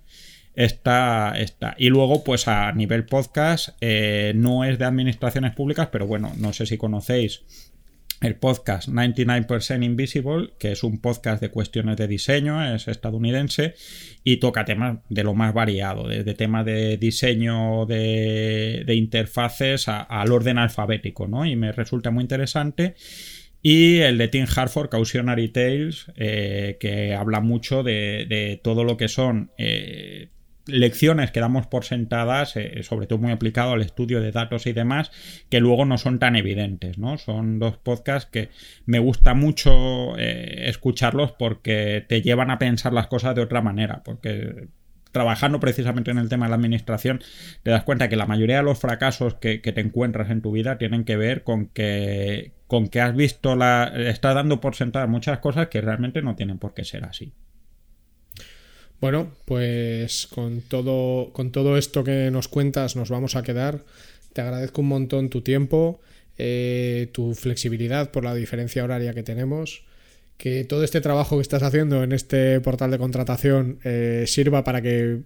Esta, esta. Y luego, pues a nivel podcast, eh, no es de administraciones públicas, pero bueno, no sé si conocéis el podcast 99% Invisible, que es un podcast de cuestiones de diseño, es estadounidense y toca temas de lo más variado, desde temas de diseño de, interfaces al orden alfabético, ¿no? Y me resulta muy interesante. Y el de Tim Harford, Cautionary Tales, eh, que habla mucho de, todo lo que son eh, lecciones que damos por sentadas, eh, sobre todo muy aplicado al estudio de datos y demás, que luego no son tan evidentes, ¿no? Son dos podcasts que me gusta mucho eh, escucharlos porque te llevan a pensar las cosas de otra manera, porque trabajando precisamente en el tema de la administración, te das cuenta que la mayoría de los fracasos que, te encuentras en tu vida tienen que ver con que, con que has visto la. estás dando por sentadas muchas cosas que realmente no tienen por qué ser así. Bueno, pues con todo, con todo esto que nos cuentas nos vamos a quedar. Te agradezco un montón tu tiempo, eh, tu flexibilidad por la diferencia horaria que tenemos. Que todo este trabajo que estás haciendo en este portal de contratación eh, sirva para que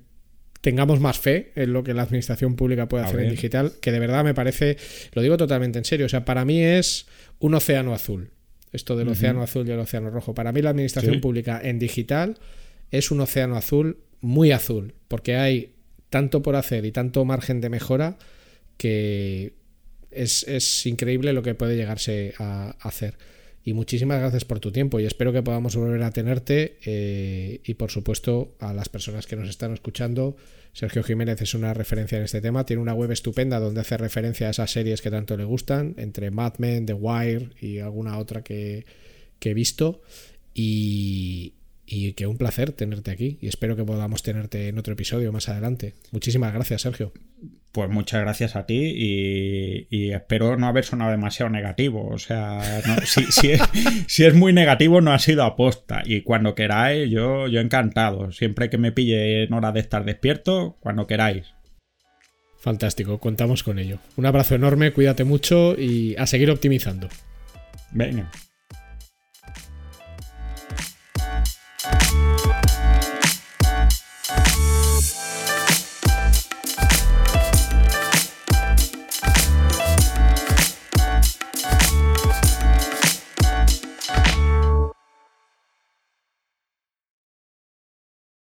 tengamos más fe en lo que la administración pública puede hacer en digital, que de verdad me parece, lo digo totalmente en serio, o sea, para mí es un océano azul, esto del océano azul y el océano rojo. Para mí la administración pública en digital es un océano azul, muy azul, porque hay tanto por hacer y tanto margen de mejora que es, increíble lo que puede llegarse a, hacer. Y muchísimas gracias por tu tiempo y espero que podamos volver a tenerte eh, y por supuesto a las personas que nos están escuchando. Sergio Jiménez es una referencia en este tema, tiene una web estupenda donde hace referencia a esas series que tanto le gustan, entre Mad Men, The Wire y alguna otra que, que he visto. Y, y que un placer tenerte aquí y espero que podamos tenerte en otro episodio más adelante. Muchísimas gracias, Sergio. Pues muchas gracias a ti y, espero no haber sonado demasiado negativo. O sea, si, es, muy negativo no ha sido aposta y cuando queráis yo, yo encantado. Siempre que me pille en hora de estar despierto, cuando queráis. Fantástico, contamos con ello. Un abrazo enorme, cuídate mucho y a seguir optimizando. Venga. you